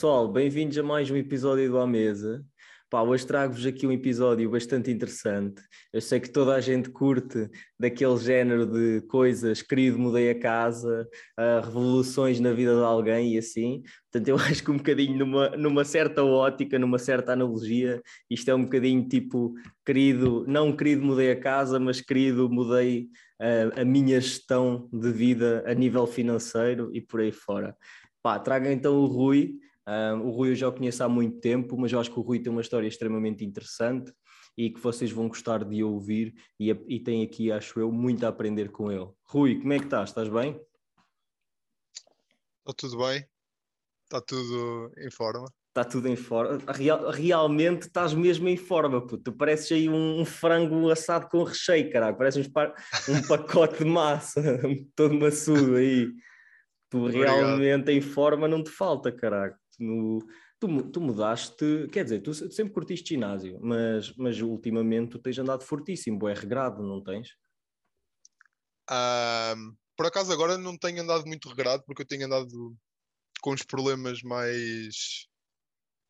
Pessoal, bem-vindos a mais um episódio do À Mesa. Pá, hoje trago-vos aqui um episódio bastante interessante. Eu sei que toda a gente curte daquele género de coisas, querido, mudei a casa, uh, revoluções na vida de alguém e assim. Portanto, eu acho que um bocadinho numa, numa certa ótica, numa certa analogia, isto é um bocadinho tipo, querido, não querido, mudei a casa, mas querido, mudei uh, a minha gestão de vida a nível financeiro e por aí fora. Pá, traga então o Rui um, o Rui eu já o conheço há muito tempo, mas eu acho que o Rui tem uma história extremamente interessante e que vocês vão gostar de ouvir e, e tem aqui, acho eu, muito a aprender com ele. Rui, como é que estás? Estás bem? Está tudo bem, está tudo em forma. Está tudo em forma. Real, realmente estás mesmo em forma, puto. Tu pareces aí um, um frango assado com recheio, caralho. Parece um, um pacote de massa, todo maçudo aí. Tu realmente em forma não te falta, caralho no, tu, tu mudaste, quer dizer, tu sempre curtiste ginásio, mas, mas ultimamente tu tens andado fortíssimo, é regrado, não tens? Um, por acaso agora não tenho andado muito regrado, porque eu tenho andado com os problemas mais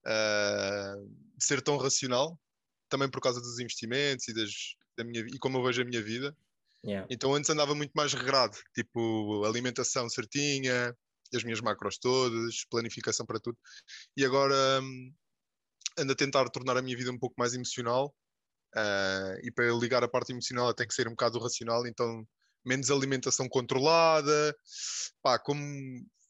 uh, de ser tão racional, também por causa dos investimentos e, das, da minha, e como eu vejo a minha vida. Yeah. Então antes andava muito mais regrado, tipo alimentação certinha, as minhas macros todas, planificação para tudo. E agora hum, ando a tentar tornar a minha vida um pouco mais emocional. Uh, e para ligar a parte emocional tem que ser um bocado racional, então menos alimentação controlada. Pá, como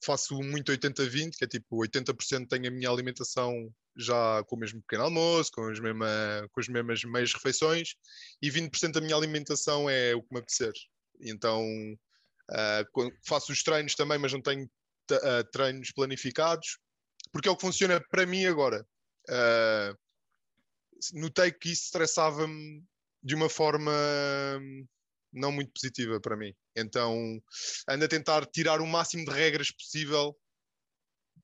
faço muito 80-20, que é tipo 80% tenho a minha alimentação já com o mesmo pequeno almoço, com, as mesma, com as mesmas meias refeições, e 20% da minha alimentação é o que me apetecer. Então uh, faço os treinos também, mas não tenho uh, treinos planificados, porque é o que funciona para mim agora. Uh, notei que isso estressava-me de uma forma hum, não muito positiva para mim. Então ando a tentar tirar o máximo de regras possível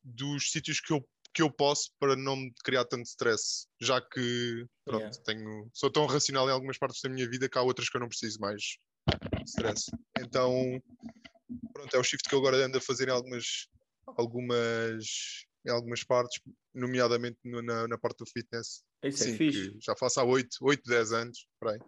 dos sítios que eu, que eu posso para não me criar tanto stress, já que pronto, yeah. tenho, sou tão racional em algumas partes da minha vida que há outras que eu não preciso mais stress. Então pronto, é o shift que eu agora ando a fazer em algumas, algumas, em algumas partes, nomeadamente no, na, na parte do fitness. Isso é Sim, é fixe. já faço há 8, 8 10 anos, por aí.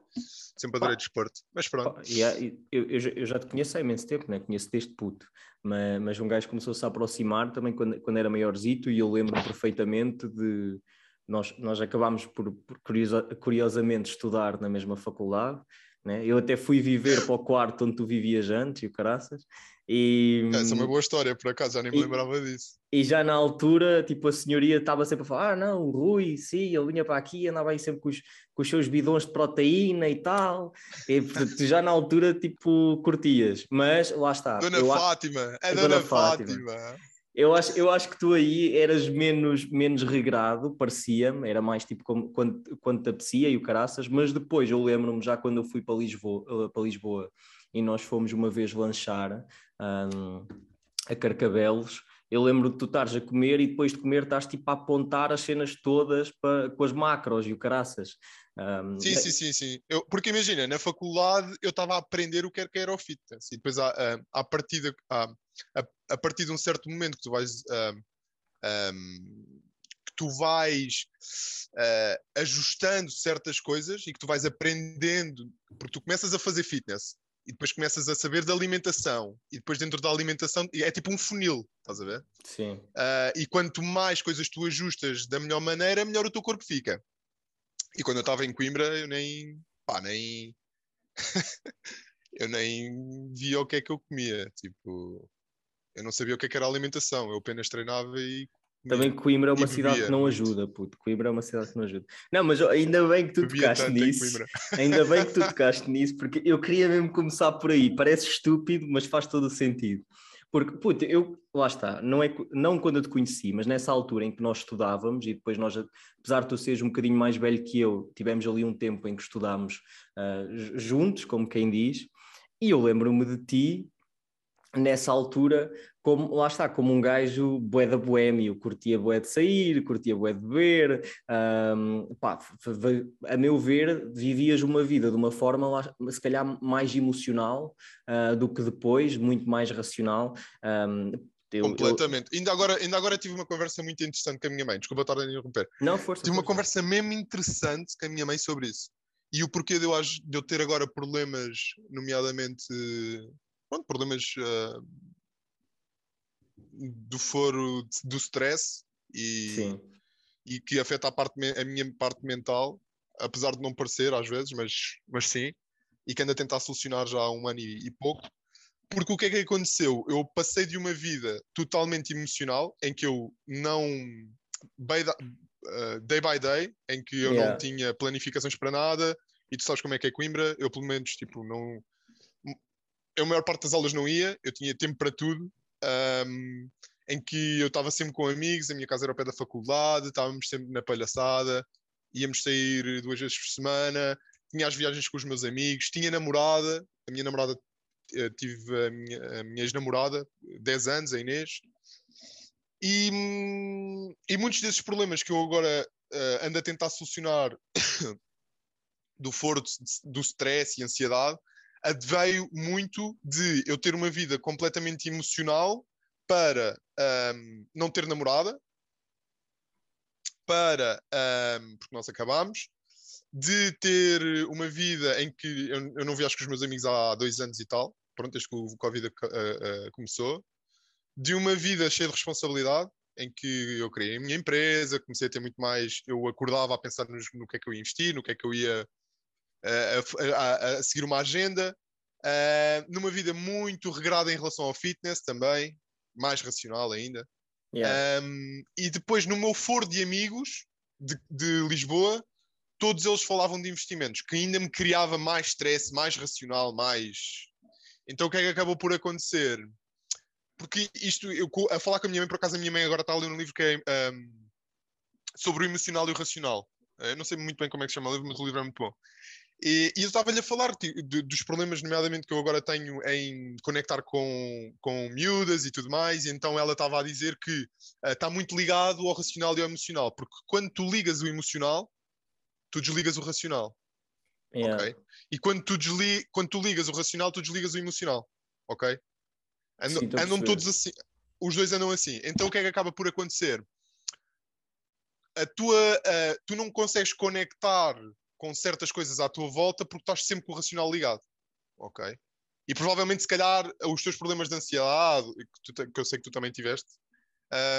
Sempre adorei desporto. Mas pronto. Pá, yeah, eu, eu, já te conheço há imenso tempo, né? conheço desde puto. Mas, mas um gajo começou-se a aproximar também quando, quando era maiorzito e eu lembro perfeitamente de. Nós, nós acabámos por, por curiosa, curiosamente estudar na mesma faculdade né? Eu até fui viver para o quarto onde tu vivias antes, e o caraças. E, Essa é uma boa história, por acaso, já nem me e, lembrava disso. E já na altura, tipo, a senhoria estava sempre a falar: ah, não, o Rui, sim, ele vinha para aqui, andava aí sempre com os, com os seus bidões de proteína e tal. E portanto, já na altura, tipo, curtias. Mas lá está. Dona eu, Fátima, é Dona, Dona Fátima. Fátima. Eu acho, eu acho que tu aí eras menos, menos regrado, parecia-me, era mais tipo como, quando, quando te apetecia e o caraças, mas depois eu lembro-me já quando eu fui para Lisboa, eh, para Lisboa e nós fomos uma vez lanchar um, a Carcabelos, eu lembro de tu estares a comer e depois de comer estás tipo a apontar as cenas todas para, com as macros e o caraças. Um, sim, sim, sim, sim. Eu, porque imagina, na faculdade eu estava a aprender o que era, que era o fitness e depois a, a, a, partir a, a, a, partir de um certo momento que tu vais um, um, que tu vais uh, ajustando certas coisas e que tu vais aprendendo, porque tu começas a fazer fitness e depois começas a saber da alimentação e depois dentro da alimentação é tipo um funil, estás a ver? Sim. Uh, e quanto mais coisas tu ajustas da melhor maneira, melhor o teu corpo fica. E quando eu estava em Coimbra, eu nem. pá, nem. eu nem via o que é que eu comia. Tipo, eu não sabia o que, é que era alimentação. Eu apenas treinava e. Também Coimbra é uma cidade que não muito. ajuda, puto. Coimbra é uma cidade que não ajuda. Não, mas ainda bem que tu bebia tocaste nisso. Ainda bem que tu tocaste nisso, porque eu queria mesmo começar por aí. Parece estúpido, mas faz todo o sentido. Porque, puta, eu, lá está, não, é, não quando eu te conheci, mas nessa altura em que nós estudávamos e depois nós, apesar de tu seres um bocadinho mais velho que eu, tivemos ali um tempo em que estudámos uh, juntos, como quem diz, e eu lembro-me de ti nessa altura, como, lá está, como um gajo bué da boémio, curtia bué de sair, curtia bué de beber, um, pá, a meu ver, vivias uma vida de uma forma, se calhar, mais emocional uh, do que depois, muito mais racional. Um, Eu, Completamente. Eu... Ainda, agora, ainda agora tive uma conversa muito interessante com a minha mãe. Desculpa estar a interromper. Não, força. Tive força. uma conversa mesmo interessante com a minha mãe sobre isso. E o porquê de eu, de eu ter agora problemas, nomeadamente pronto, problemas uh, do foro do stress e, Sim. e que afeta a, parte, a minha parte mental, apesar de não parecer às vezes, mas, mas sim, e que anda a tentar solucionar já há um ano e, e pouco. Porque o que é que aconteceu? Eu passei de uma vida totalmente emocional, em que eu não. Uh, day by day, em que eu yeah. não tinha planificações para nada, e tu sabes como é que é Coimbra, eu pelo menos tipo, não. Eu, a maior parte das aulas não ia, eu tinha tempo para tudo, um, em que eu estava sempre com amigos, a minha casa era ao pé da faculdade, estávamos sempre na palhaçada, íamos sair duas vezes por semana, tinha as viagens com os meus amigos, tinha namorada, a minha namorada eh, tive a minha, minha ex-namorada, 10 anos, a Inês, e, e, muitos desses problemas que eu agora uh, ando a tentar solucionar do foro do stress e ansiedade, veio muito de eu ter uma vida completamente emocional para um, não ter namorada, para, um, porque nós acabámos, de ter uma vida em que eu, eu, não viajo com os meus amigos há dois anos e tal, pronto, desde que o Covid uh, uh, começou, de uma vida cheia de responsabilidade, em que eu criei a minha empresa, comecei a ter muito mais, eu acordava a pensar no que é que eu ia investir, no que é que eu ia a, a, a, seguir uma agenda, numa vida muito regrada em relação ao fitness também, mais racional ainda. Yeah. Um, e depois no meu foro de amigos de, de Lisboa, todos eles falavam de investimentos, que ainda me criava mais stress, mais racional, mais. Então o que é que acabou por acontecer? Porque isto, eu a falar com a minha mãe, por acaso a minha mãe agora está a ler um livro que é um, sobre o emocional e o racional. Eu não sei muito bem como é que se chama o livro, mas o livro é muito bom. E, e eu estava-lhe a falar de, de, dos problemas, nomeadamente, que eu agora tenho em conectar com, com miúdas e tudo mais, e então ela estava a dizer que uh, está muito ligado ao racional e ao emocional, porque quando tu ligas o emocional, tu desligas o racional. Yeah. Ok? E quando tu, desli quando tu ligas o racional, tu desligas o emocional. Ok? Andam, Sim, andam todos assim. Os dois andam assim. Então o que é que acaba por acontecer? A tua, uh, tu não consegues conectar com certas coisas à tua volta porque estás sempre com o racional ligado. Ok? E provavelmente, se calhar, os teus problemas de ansiedade, que, tu, que eu sei que tu também tiveste,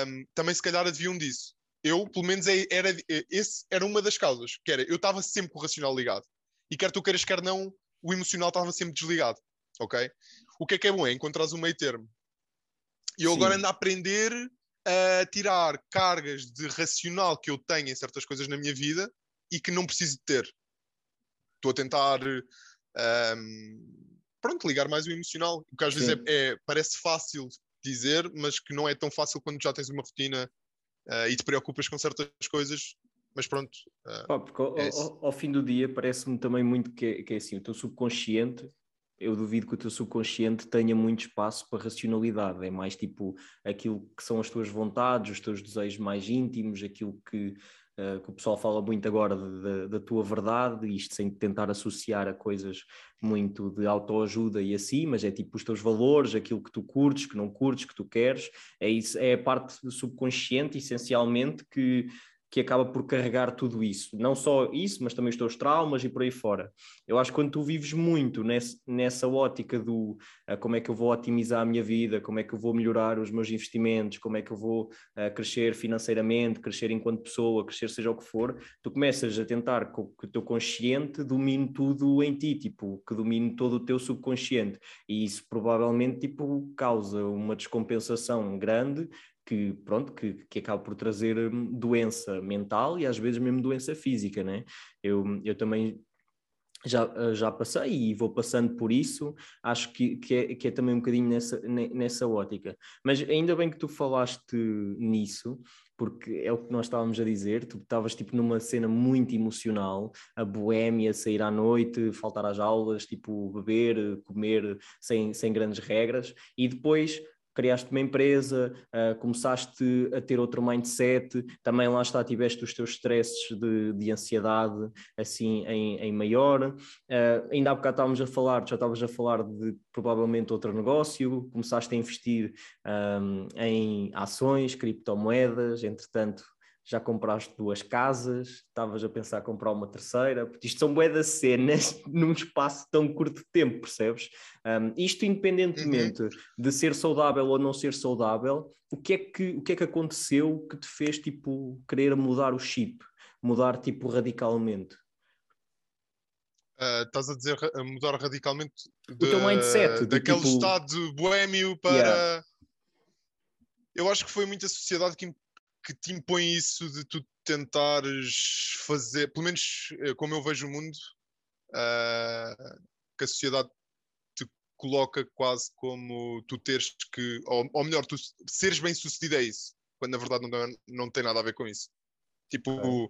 um, também se calhar adivinham disso. Eu, pelo menos, é, era, é, esse era uma das causas, que era, eu estava sempre com o racional ligado. E quer tu queiras, quer não, o emocional estava sempre desligado. Ok? O que é que é bom? É encontrar um meio termo. E eu Sim. agora ando a aprender a tirar cargas de racional que eu tenho em certas coisas na minha vida e que não preciso de ter. Estou a tentar um, pronto, ligar mais o emocional, o que às Sim. vezes é, é, parece fácil dizer, mas que não é tão fácil quando já tens uma rotina uh, e te preocupas com certas coisas. Mas pronto. Uh, porque ao, é ao, ao, fim do dia parece-me também muito que, é, que é assim, o teu subconsciente eu duvido que o teu subconsciente tenha muito espaço para racionalidade. É mais tipo aquilo que são as tuas vontades, os teus desejos mais íntimos, aquilo que uh, que o pessoal fala muito agora da tua verdade, isto sem tentar associar a coisas muito de autoajuda e assim, mas é tipo os teus valores, aquilo que tu curtes, que não curtes, que tu queres, é, isso, é a parte subconsciente, essencialmente, que que acaba por carregar tudo isso. Não só isso, mas também os teus traumas e por aí fora. Eu acho que quando tu vives muito nesse, nessa ótica do uh, como é que eu vou otimizar a minha vida, como é que eu vou melhorar os meus investimentos, como é que eu vou uh, crescer financeiramente, crescer enquanto pessoa, crescer seja o que for, tu começas a tentar que o teu consciente domine tudo em ti, tipo, que domine todo o teu subconsciente. E isso provavelmente tipo, causa uma descompensação grande que, pronto, que, que acaba por trazer hum, doença mental e às vezes mesmo doença física, né? Eu, eu também já, eh, já passei e vou passando por isso, acho que, que, é, que é também um bocadinho nessa, nessa ótica. Mas ainda bem que tu falaste nisso, porque é o que nós estávamos a dizer, tu estavas tipo numa cena muito emocional, a boémia, sair à noite, faltar às aulas, tipo beber, comer sem, sem grandes regras, e depois criaste uma empresa, uh, começaste a ter outro mindset, também lá está, tiveste os teus stresses de, de ansiedade assim em, em maior. Uh, ainda há bocado estávamos a falar, já estavas a falar de provavelmente outro negócio, começaste a investir um, em ações, criptomoedas, entretanto já compraste duas casas, estavas a pensar comprar uma terceira, porque isto são bué cenas num espaço tão curto de tempo, percebes? Um, isto independentemente uhum. de ser saudável ou não ser saudável, o que, é que, o que é que aconteceu que te fez, tipo, querer mudar o chip, mudar, tipo, radicalmente? Uh, estás a dizer a mudar radicalmente o de, teu mindset, daquele tipo... estado boêmio para... Yeah. Eu acho que foi muita sociedade que que te impõe isso de tu tentares fazer, pelo menos eh, como eu vejo o mundo, uh, que a sociedade te coloca quase como tu teres que, ou, ou melhor, tu seres bem sucedido é isso, quando na verdade não, não tem nada a ver com isso. Tipo, é.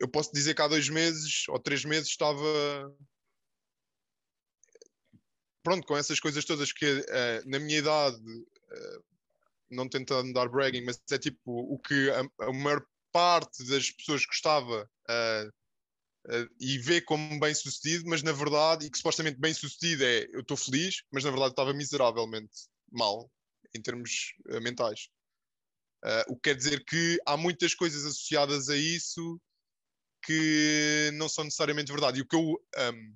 eu posso dizer que há dois meses ou três meses estava pronto, com essas coisas todas que uh, na minha idade uh, não tentando dar bragging, mas é tipo o que a, a maior parte das pessoas gostava uh, uh, e vê como bem sucedido, mas na verdade, e que supostamente bem sucedido é eu estou feliz, mas na verdade estava miseravelmente mal em termos uh, mentais. o que quer dizer que há muitas coisas associadas a isso que não são necessariamente verdade. E o que eu. Um,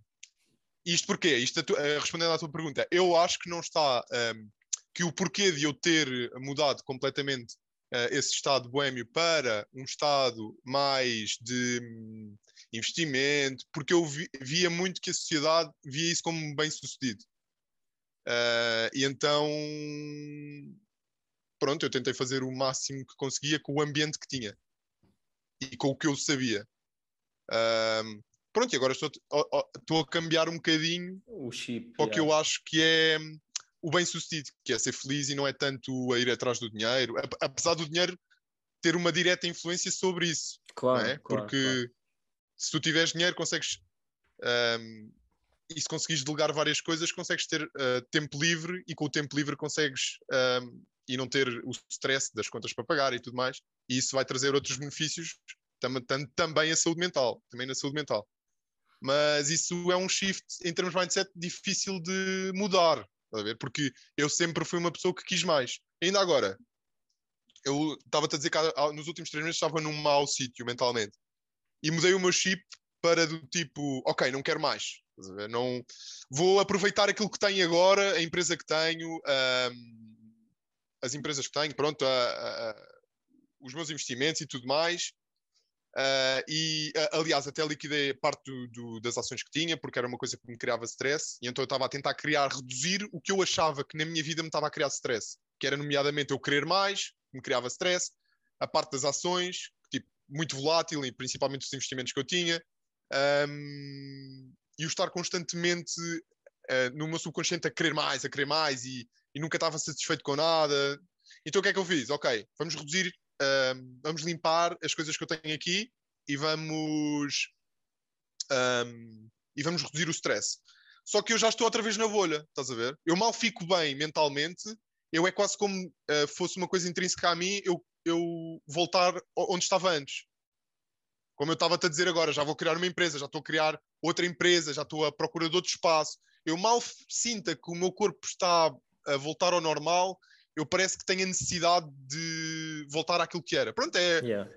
isto porquê? Isto respondendo à tua pergunta, eu acho que não está um, que o porquê de eu ter mudado completamente uh, esse estado boêmio para um estado mais de um, investimento, porque eu vi, via muito que a sociedade via isso como bem sucedido. Uh, e então, pronto, eu tentei fazer o máximo que conseguia com o ambiente que tinha e com o que eu sabia. Uh, pronto, e agora estou, estou a cambiar um bocadinho o chip, para o que eu acho que é o bem-sucedido, que é ser feliz e não é tanto a ir atrás do dinheiro, apesar do dinheiro ter uma direta influência sobre isso. Claro, é? claro porque claro. se tu tiveres dinheiro, consegues. Um, e se conseguires delegar várias coisas, consegues ter uh, tempo livre e com o tempo livre consegues um, e não ter o stress das contas para pagar e tudo mais. E isso vai trazer outros benefícios, tam tam também a saúde mental, também na saúde mental. Mas isso é um shift em termos de mindset difícil de mudar, a ver? Porque eu sempre fui uma pessoa que quis mais. Ainda agora, eu estava-te a dizer que nos últimos três meses estava num mau sítio mentalmente. E mudei o meu chip para do tipo, ok, não quero mais. Não, vou aproveitar aquilo que tenho agora, a empresa que tenho, um, as empresas que tenho, pronto, a, a, os meus investimentos e tudo mais, Uh, e, uh, aliás, até liquidei parte do, do, das ações que tinha, porque era uma coisa que me criava stress, e então eu estava a tentar criar, reduzir o que eu achava que na minha vida me estava a criar stress, que era, nomeadamente, eu querer mais, me criava stress, a parte das ações, tipo, muito volátil, e principalmente os investimentos que eu tinha, um, e o estar constantemente uh, no meu subconsciente a querer mais, a querer mais, e, e nunca estava satisfeito com nada. Então o que é que eu fiz? Ok, vamos reduzir um, vamos limpar as coisas que eu tenho aqui e vamos um, e vamos reduzir o stress. Só que eu já estou outra vez na bolha, estás a ver? Eu mal fico bem mentalmente, eu é quase como uh, fosse uma coisa intrínseca a mim, eu, eu voltar onde estava antes. Como eu estava-te a dizer agora, já vou criar uma empresa, já estou a criar outra empresa, já estou à procura de outro espaço. Eu mal sinta que o meu corpo está a voltar ao normal, eu parece que tenho a necessidade de voltar àquilo que era. Pronto, é, yeah.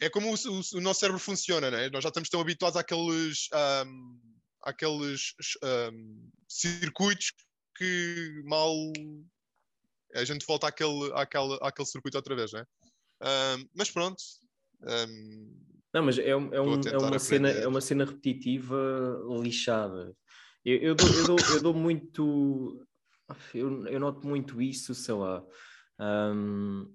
é como o, o, o, nosso cérebro funciona, né? Nós já estamos tão habituados àqueles, um, àqueles um, circuitos que mal a gente volta àquele, àquele, àquele circuito outra vez, né? Um, mas pronto. Não, mas é, é, um, é, uma cena, é uma cena repetitiva lixada. Eu, eu, dou, eu, dou, eu dou muito eu, eu noto muito isso, sei lá. Um,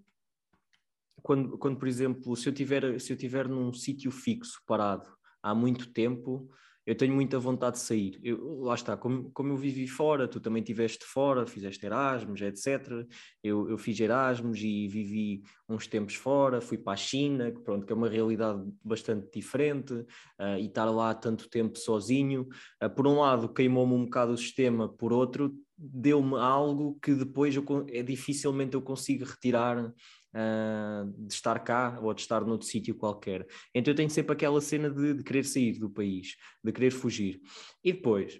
quando, quando, por exemplo, se eu tiver, se eu tiver num sítio fixo, parado, há muito tempo, eu tenho muita vontade de sair. Eu, lá está, como, como eu vivi fora, tu também estiveste fora, fizeste Erasmus, etc. Eu, eu fiz Erasmus e vivi uns tempos fora, fui para a China, que, pronto, que é uma realidade bastante diferente, uh, e estar lá tanto tempo sozinho. Uh, por um lado, queimou-me um bocado o sistema, por outro, deu-me algo que depois eu, é dificilmente eu consigo retirar uh, de estar cá ou de estar noutro sítio qualquer. Então eu tenho sempre aquela cena de, de querer sair do país, de querer fugir. E depois,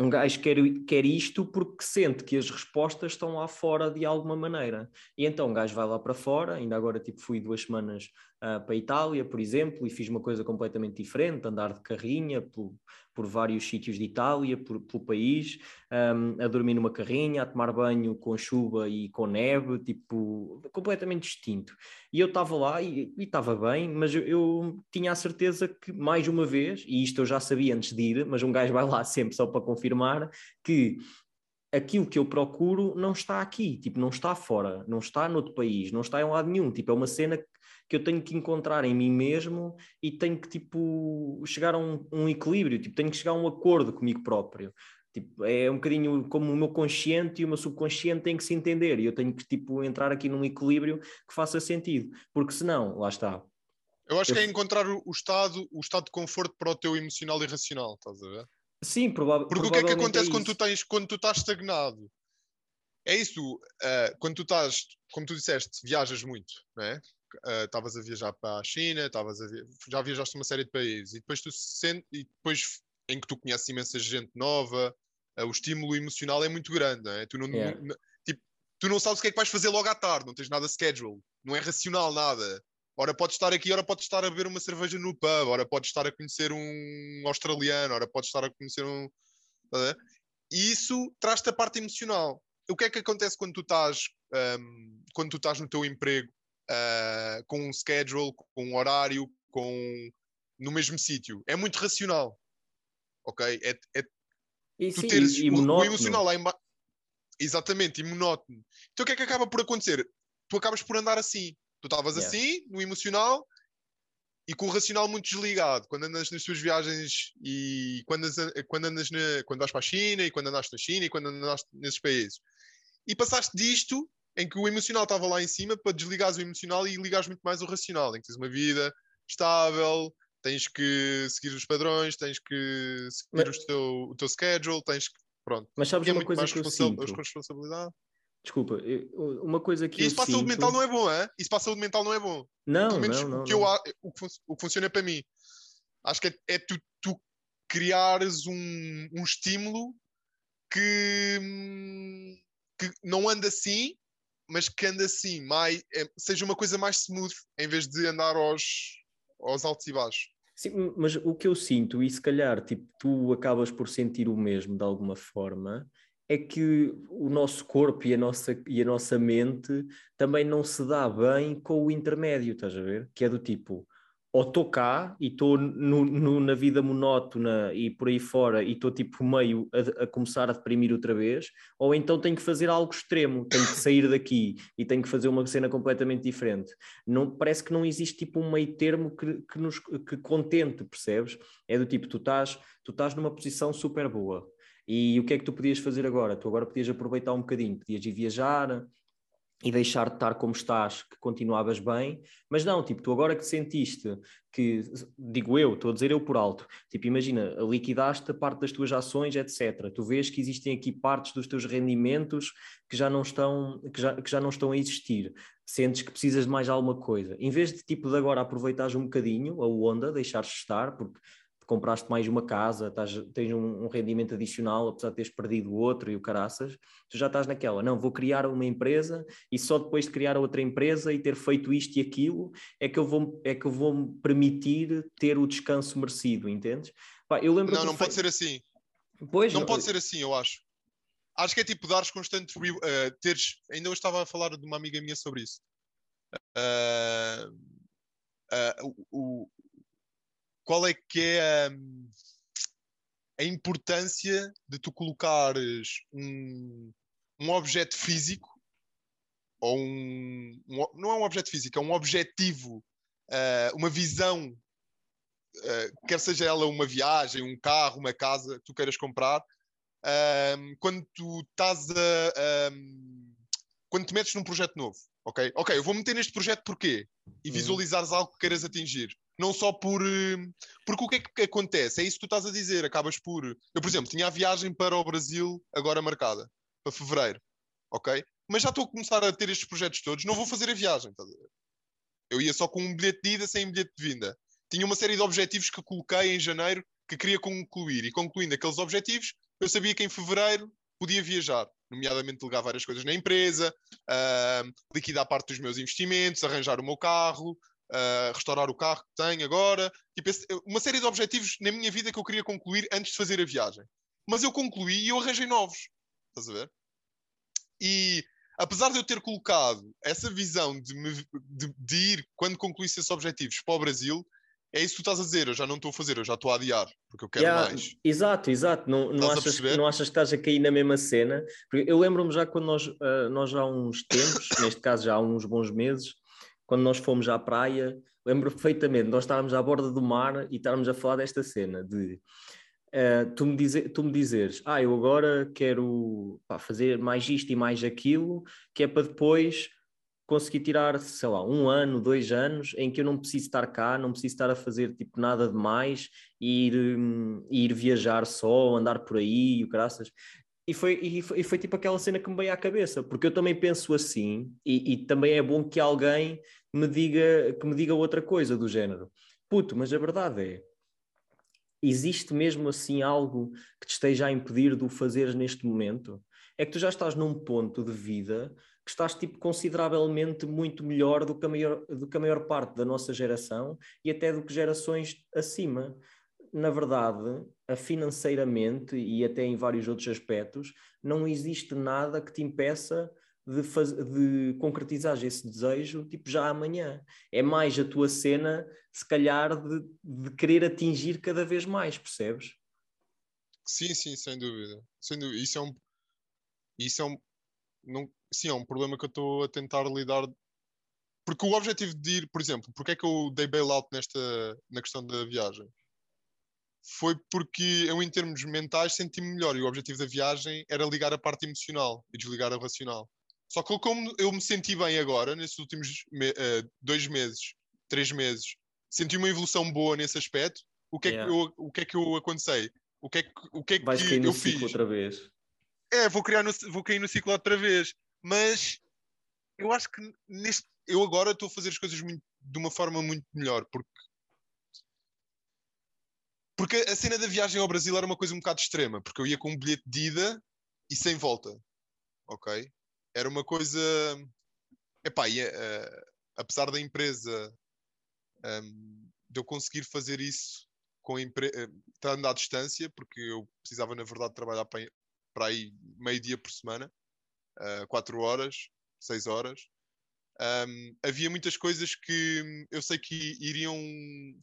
um gajo quer, quer isto porque sente que as respostas estão lá fora de alguma maneira. E então um gajo vai lá para fora, ainda agora tipo fui duas semanas uh, para a Itália, por exemplo, e fiz uma coisa completamente diferente, andar de carrinha por, por vários sítios de Itália, por, pelo país, um, a dormir numa carrinha, a tomar banho com chuva e com neve, tipo, completamente distinto. E eu estava lá e estava bem, mas eu, eu, tinha a certeza que, mais uma vez, e isto eu já sabia antes de ir, mas um gajo vai lá sempre só para confirmar, que aquilo que eu procuro não está aqui, tipo, não está fora, não está noutro país, não está em lado nenhum, tipo, é uma cena que eu tenho que encontrar em mim mesmo e tenho que, tipo, chegar a um, um equilíbrio, tipo, tenho que chegar a um acordo comigo próprio. Tipo, é um bocadinho como o meu consciente e o meu subconsciente têm que se entender e eu tenho que, tipo, entrar aqui num equilíbrio que faça sentido, porque senão, lá está, eu acho eu... que é encontrar o, estado, o estado de conforto para o teu emocional e racional, estás a ver? Sim, prova Porque o que é que acontece é quando, tu tens, quando tu estás estagnado? É isso, uh, quando tu estás, como tu disseste, viajas muito, não é? Eh, estavas uh, a viajar para a China, estavas a via... já viajaste uma série de países e depois tu sente, e depois em que tu conheces imensa gente nova, uh, o estímulo emocional é muito grande, não é? Tu não, yeah. não, tipo, tu não sabes o que é que vais fazer logo à tarde, não tens nada schedule, não é racional nada. Ora podes estar aqui, ora podes estar a beber uma cerveja no pub, ora podes estar a conhecer um australiano, ora podes estar a conhecer um. E isso traz-te a parte emocional. O que é que acontece quando tu estás, um, quando tu estás no teu emprego uh, com um schedule, com um horário, com no mesmo sítio? É muito racional. Ok? É, é e, tu sim, teres e, e o, emocional lá embaixo. Exatamente, e monótono. Então o que é que acaba por acontecer? Tu acabas por andar assim. Tu estavas yeah. assim, no emocional, e com o racional muito desligado. Quando andas nas tuas viagens e quando andas, quando andas na, quando vais para a China e quando andaste na China e quando andaste nesses países. E passaste disto em que o emocional estava lá em cima para desligares o emocional e ligares muito mais o racional, em que tens uma vida estável, tens que seguir os padrões, tens que seguir Mas... o, teu, o teu schedule, tens que. Pronto. Mas sabes é uma coisa que eu sinto? responsabilidade. Desculpa, uma coisa que. Isso para a saúde mental não é bom, é? Isso para a saúde mental não é bom. Não, Pelo menos não, não, o, que não. Eu, o, que o que funciona para mim. Acho que é, é tu, tu, criares um, um estímulo que, que não anda assim, mas que anda assim, mais, é, seja uma coisa mais smooth, em vez de andar aos, aos altos e baixos. Sim, mas o que eu sinto, e se calhar tipo, tu acabas por sentir o mesmo de alguma forma, é que o nosso corpo e a nossa, e a nossa mente também não se dá bem com o intermédio, estás a ver? Que é do tipo, ou estou cá e estou na vida monótona e por aí fora e estou tipo meio a, a, começar a deprimir outra vez, ou então tenho que fazer algo extremo, tenho que sair daqui e tenho que fazer uma cena completamente diferente. Não, parece que não existe tipo um meio termo que, que nos que contente, percebes? É do tipo, tu estás, tu estás numa posição super boa, e o que é que tu podias fazer agora? Tu agora podias aproveitar um bocadinho, podias ir viajar e deixar de estar como estás, que continuavas bem, mas não, tipo, tu agora que sentiste que, digo eu, estou a dizer eu por alto, tipo, imagina, liquidaste parte das tuas ações, etc. Tu vês que existem aqui partes dos teus rendimentos que já não estão, que já, que já não estão a existir. Sentes que precisas de mais alguma coisa. Em vez de, tipo, de agora aproveitares um bocadinho a onda, deixares estar, porque compraste mais uma casa, estás, tens um, um, rendimento adicional, apesar de teres perdido outro e o caraças, tu já estás naquela, não, vou criar uma empresa e só depois de criar outra empresa e ter feito isto e aquilo é que eu vou, é que eu vou me permitir ter o descanso merecido, entendes? Pá, eu lembro não, não pode ser assim. Pois, não, não pode ser assim, eu acho. Acho que é tipo dares constante. Uh, teres. Ainda hoje estava a falar de uma amiga minha sobre isso. Uh, uh, o, qual é que é a, a importância de tu colocares um, um objeto físico ou um, um, não é um objeto físico, é um objetivo, uh, uma visão, uh, quer seja ela uma viagem, um carro, uma casa que tu queiras comprar, uh, quando tu estás a, quando te metes num projeto novo, ok? Ok, eu vou meter neste projeto porquê? E uhum. visualizares algo que queiras atingir não só por. Eh, porque o que é que acontece? É isso que tu estás a dizer. Acabas por. Eu, por exemplo, tinha a viagem para o Brasil agora marcada. para fevereiro, ok? Mas já estou a começar a ter estes projetos todos, não vou fazer a viagem, ver? Eu ia só com um bilhete de ida sem bilhete de vinda. Tinha uma série de objetivos que coloquei em janeiro que queria concluir. E concluindo aqueles objetivos, eu sabia que em fevereiro podia viajar, nomeadamente delegar várias coisas na empresa, uh, liquidar parte dos meus investimentos, arranjar o meu carro, uh, restaurar o carro que tenho agora. Tipo, esse, uma série de objetivos na minha vida que eu queria concluir antes de fazer a viagem. Mas eu concluí e eu arranjei novos. Estás a ver? E apesar de eu ter colocado essa visão de, me, de, de ir, quando concluísse esses objetivos, para o Brasil, é isso que tu estás a dizer, eu já não estou a fazer, eu já estou a adiar, porque eu quero yeah, mais. Exato, exato. Não, não, achas, não achas que estás a cair na mesma cena? Porque eu lembro-me já quando nós, uh, nós já há uns tempos, neste caso já há uns bons meses, quando nós fomos à praia, lembro perfeitamente, nós estávamos à borda do mar e estávamos a falar desta cena de uh, tu, me dizer, tu me dizeres, ah, eu agora quero pá, fazer mais isto e mais aquilo, que é para depois conseguir tirar, sei lá, um ano, dois anos, em que eu não preciso estar cá, não preciso estar a fazer tipo nada de mais, ir, hum, ir viajar só, andar por aí, o graças. E foi, e, foi, e foi tipo aquela cena que me veio à cabeça, porque eu também penso assim, e, e também é bom que alguém me diga, que me diga outra coisa do género. Puto, mas a verdade é, existe mesmo assim algo que te esteja a impedir de o fazeres neste momento? É que tu já estás num ponto de vida que estás tipo consideravelmente muito melhor do que, a maior, do que a maior parte da nossa geração e até do que gerações acima. Na verdade, financeiramente e até em vários outros aspectos, não existe nada que te impeça de, faz, de concretizar esse desejo tipo já amanhã. É mais a tua cena, se calhar, de, de querer atingir cada vez mais, percebes? Sim, sim, sem dúvida. Sem dúvida. Isso é um. Isso é um. Não, sim, é um problema que eu estou a tentar lidar. Porque o objetivo de ir, por exemplo, porque é que eu dei bailout nesta, na questão da viagem? Foi porque eu, em termos mentais, senti-me melhor e o objetivo da viagem era ligar a parte emocional e desligar a racional. Só que como eu me senti bem agora, nesses últimos me uh, dois meses, três meses, senti uma evolução boa nesse aspecto, o que é, yeah. que, eu, o que, é que eu acontecei? O que é que, o que, é Vais que eu fiz? outra vez. É, vou, criar no, vou cair no ciclo outra vez mas eu acho que neste, eu agora estou a fazer as coisas muito, de uma forma muito melhor, porque porque a cena da viagem ao Brasil era uma coisa um bocado extrema, porque eu ia com um bilhete de ida e sem volta, ok? Era uma coisa, epá, ia, uh, apesar da empresa um, de eu conseguir fazer isso com a empresa, uh, estando à distância, porque eu precisava na verdade trabalhar para aí meio dia por semana, uh, 4 horas, 6 horas. Um, havia muitas coisas que eu sei que iriam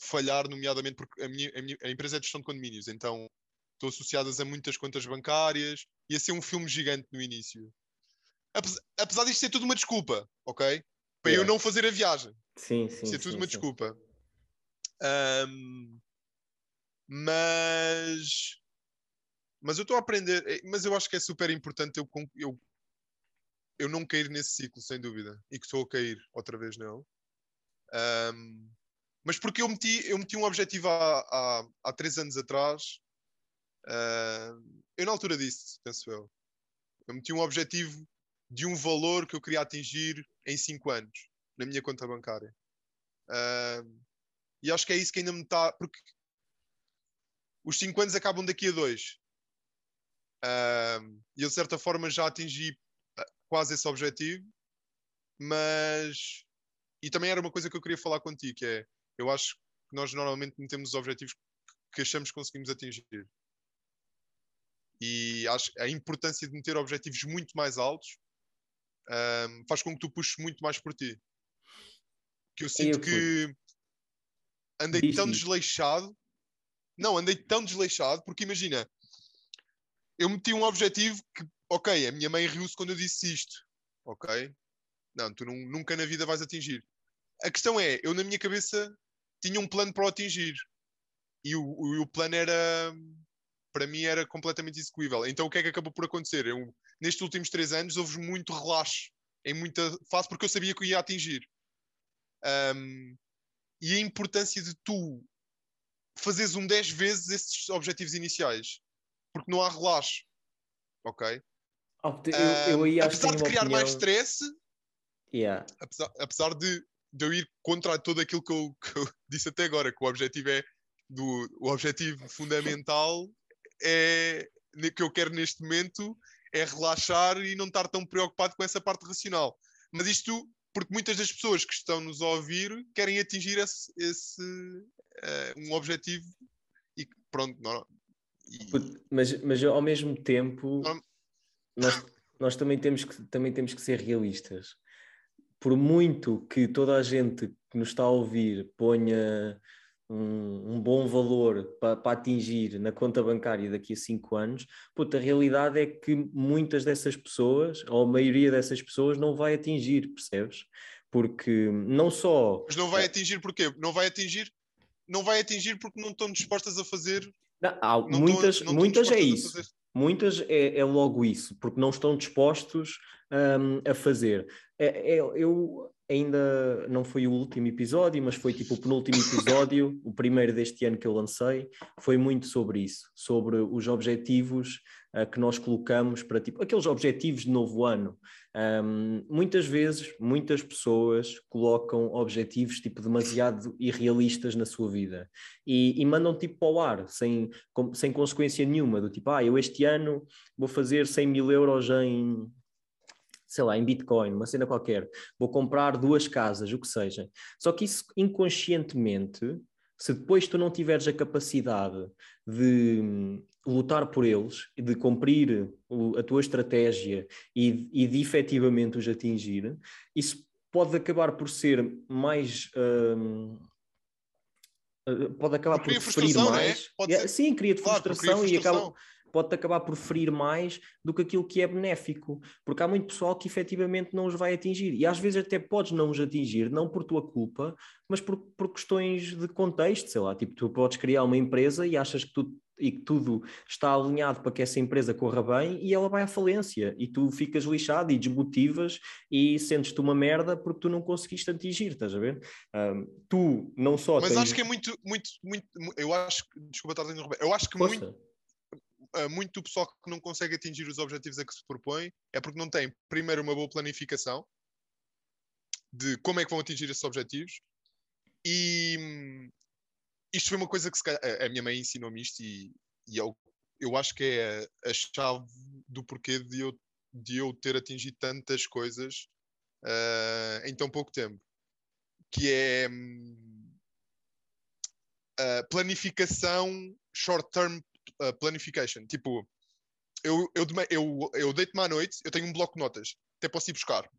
falhar, nomeadamente porque a, minha, a, minha, a empresa é de gestão de condomínios, então estão associadas a muitas contas bancárias. Ia ser um filme gigante no início. Apesar, apesar disto ser tudo uma desculpa, ok? Para yeah. eu não fazer a viagem. Sim, sim. Ser tudo sim, uma sim. desculpa. Um, mas. Mas eu estou a aprender. Eh, mas eu acho que é super importante eu, eu eu não cair nesse ciclo, sem dúvida, e que estou a cair outra vez nele. Um, mas porque eu meti, eu meti um objetivo há, há, há três anos atrás, uh, eu na altura disse, penso eu, eu meti um objetivo de um valor que eu queria atingir em cinco anos, na minha conta bancária. Uh, e acho que é isso que ainda me está. Porque os cinco anos acabam daqui a dois. Uh, e eu, de certa forma, já atingi quase esse objetivo, mas. E também era uma coisa que eu queria falar contigo, que é, eu acho que nós normalmente metemos os objetivos que achamos que conseguimos atingir. E acho a importância de meter objetivos muito mais altos um, faz com que tu puxes muito mais por ti. Que eu sinto eu que andei Diz tão desleixado. Não, andei tão desleixado porque imagina, eu meti um objetivo que ok, a minha mãe riu-se quando eu disse isto, ok? Não, tu não, nunca na vida vais atingir. A questão é, eu na minha cabeça tinha um plano para o atingir e o, o, o plano era, para mim, era completamente execuível. Então o que é que acabou por acontecer? Eu, nestes últimos três anos houve muito relaxo em muita fase porque eu sabia que eu ia atingir. Um, e a importância de tu fazeres um 10 vezes esses objetivos iniciais, porque não há relaxo, ok? Eu, eu apesar de criar opinião... mais stress, yeah. apesar, apesar de, de eu ir contra tudo aquilo que eu, que eu disse até agora, que o objetivo é do, o objetivo fundamental é que eu quero neste momento é relaxar e não estar tão preocupado com essa parte racional. Mas isto porque muitas das pessoas que estão nos a ouvir querem atingir esse, esse uh, um objetivo e pronto, não, e... Mas, mas ao mesmo tempo. Nós, nós também, temos que, também temos que ser realistas. Por muito que toda a gente que nos está a ouvir ponha um, um bom valor para, para atingir na conta bancária daqui a cinco anos, puta, a realidade é que muitas dessas pessoas, ou a maioria dessas pessoas, não vai atingir, percebes? Porque não só. Mas não vai atingir porquê? Não vai atingir, não vai atingir porque não estão dispostas a fazer. Não, há, não muitas estão, não muitas é isso. Muitas é, é, logo isso, porque não estão dispostos um, a fazer. É, é, eu ainda não foi o último episódio, mas foi tipo o penúltimo episódio, o primeiro deste ano que eu lancei, foi muito sobre isso, sobre os objetivos uh, que nós colocamos para tipo aqueles objetivos de novo ano. Um, muitas vezes, muitas pessoas colocam objetivos tipo demasiado irrealistas na sua vida e, e mandam tipo para o ar, sem, com, sem consequência nenhuma, do tipo, ah, eu este ano vou fazer 100 mil euros em sei lá, em Bitcoin, uma cena qualquer, vou comprar duas casas, o que seja. Só que isso inconscientemente, se depois tu não tiveres a capacidade de hum, lutar por eles, de cumprir a tua estratégia e, e de efetivamente os atingir, isso pode acabar por ser mais. Hum, eh, pode acabar por ferir é? mais. É? Sim, cria-te claro, frustração e acaba pode-te acabar por ferir mais do que aquilo que é benéfico, porque há muito pessoal que efetivamente não os vai atingir, e às vezes até podes não os atingir, não por tua culpa, mas por, por questões de contexto, sei lá, tipo, tu podes criar uma empresa e achas que tu e que tudo está alinhado para que essa empresa corra bem e ela vai à falência e tu ficas lixado e desmotivas e sentes-te uma merda porque tu não conseguiste atingir, estás a ver? Um, tu não só Mas tens... acho que é muito, muito, muito, eu acho, desculpa estar a interromper, eu acho que Força. muito muito do pessoal que não consegue atingir os objetivos a que se propõe é porque não tem, primeiro, uma boa planificação de como é que vão atingir esses objetivos. E hum, isto foi uma coisa que calhar, a minha mãe ensinou-me isto e, e eu, eu acho que é a, chave do porquê de eu, de eu ter atingido tantas coisas uh, em tão pouco tempo. Que é hum, planificação short-term planification. Tipo, eu, eu, eu, eu deito-me à noite, eu tenho um bloco de notas, até posso ir buscar.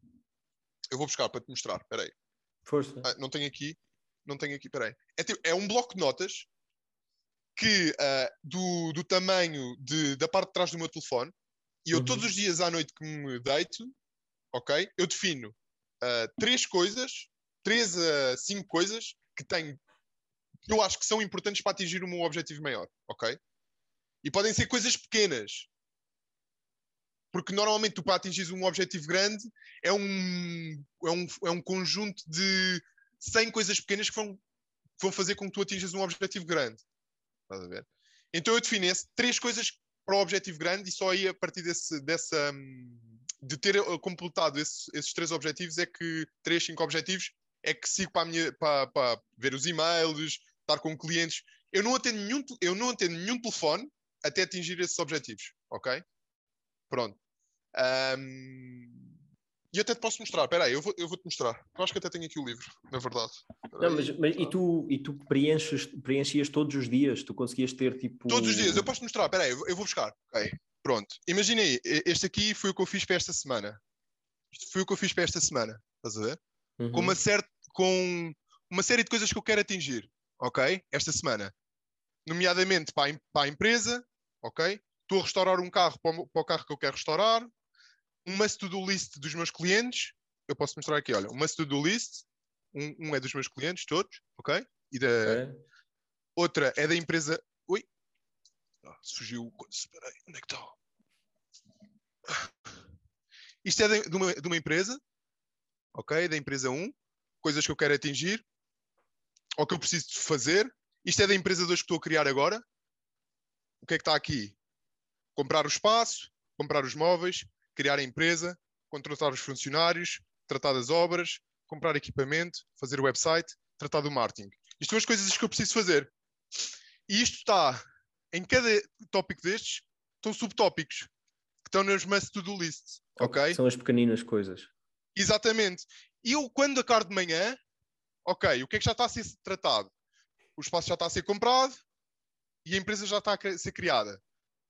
Eu vou buscar para te mostrar, peraí. Força. Ah, não tenho aqui, não tenho aqui, peraí. É, tipo, é um bloco de notas que uh, do, do tamanho de, da parte de trás do meu telefone, e eu uhum. todos os dias à noite que me deito, ok? Eu defino uh, três coisas, três a cinco coisas que tenho que eu acho que são importantes para atingir o meu objetivo maior, ok? E podem ser coisas pequenas. Porque normalmente tu para atingir um objetivo grande é um, é um, é um conjunto de 100 coisas pequenas que vão, vão fazer com que tu atinjas um objetivo grande. Estás a ver? Então eu defini três coisas para o objetivo grande e só aí a partir desse, dessa de ter eh, completado esse, esses três objetivos é que três, cinco objetivos é que sigo para, minha, para, para ver os e-mails, estar com clientes. Eu não atendo nenhum, eu não atendo nenhum telefone até atingir esses objetivos, ok? Pronto. Um, e até te posso mostrar, espera aí, eu vou-te eu vou mostrar. Eu acho que até tenho aqui o livro, na verdade. Não, mas, mas e tu, e tu preenches, preenchias todos os dias? Tu conseguias ter tipo. Todos os dias, eu posso mostrar, espera aí, eu, eu vou buscar. Ok, pronto. Imagina aí, este aqui foi o que eu fiz para esta semana. Isto foi o que eu fiz para esta semana, estás a ver? Uhum. Com, uma certa, com uma série de coisas que eu quero atingir, ok? Esta semana. Nomeadamente para a, para a empresa, ok? Estou a restaurar um carro para o, para o carro que eu quero restaurar, uma to-do list dos meus clientes, eu posso mostrar aqui, olha, uma to-do list, um, um, é dos meus clientes todos, ok? E da okay. outra é da empresa. Ui, ah, surgiu. Espera aí, onde é que está? Isto é de, de, uma, de uma empresa, ok? Da empresa 1, coisas que eu quero atingir, ou que eu preciso de fazer. Isto é da empresa 2 que estou a criar agora, o que é que está aqui? Comprar o espaço, comprar os móveis, criar a empresa, contratar os funcionários, tratar das obras, comprar equipamento, fazer o website, tratar do marketing. Isto são as coisas que eu preciso fazer. E isto está em cada tópico destes, estão subtópicos que estão nas must-to-do lists. Ok? São as pequeninas coisas. Exatamente. E eu, quando acordo de manhã, ok, o que é que já está a ser tratado? O espaço já está a ser comprado e a empresa já está a ser criada.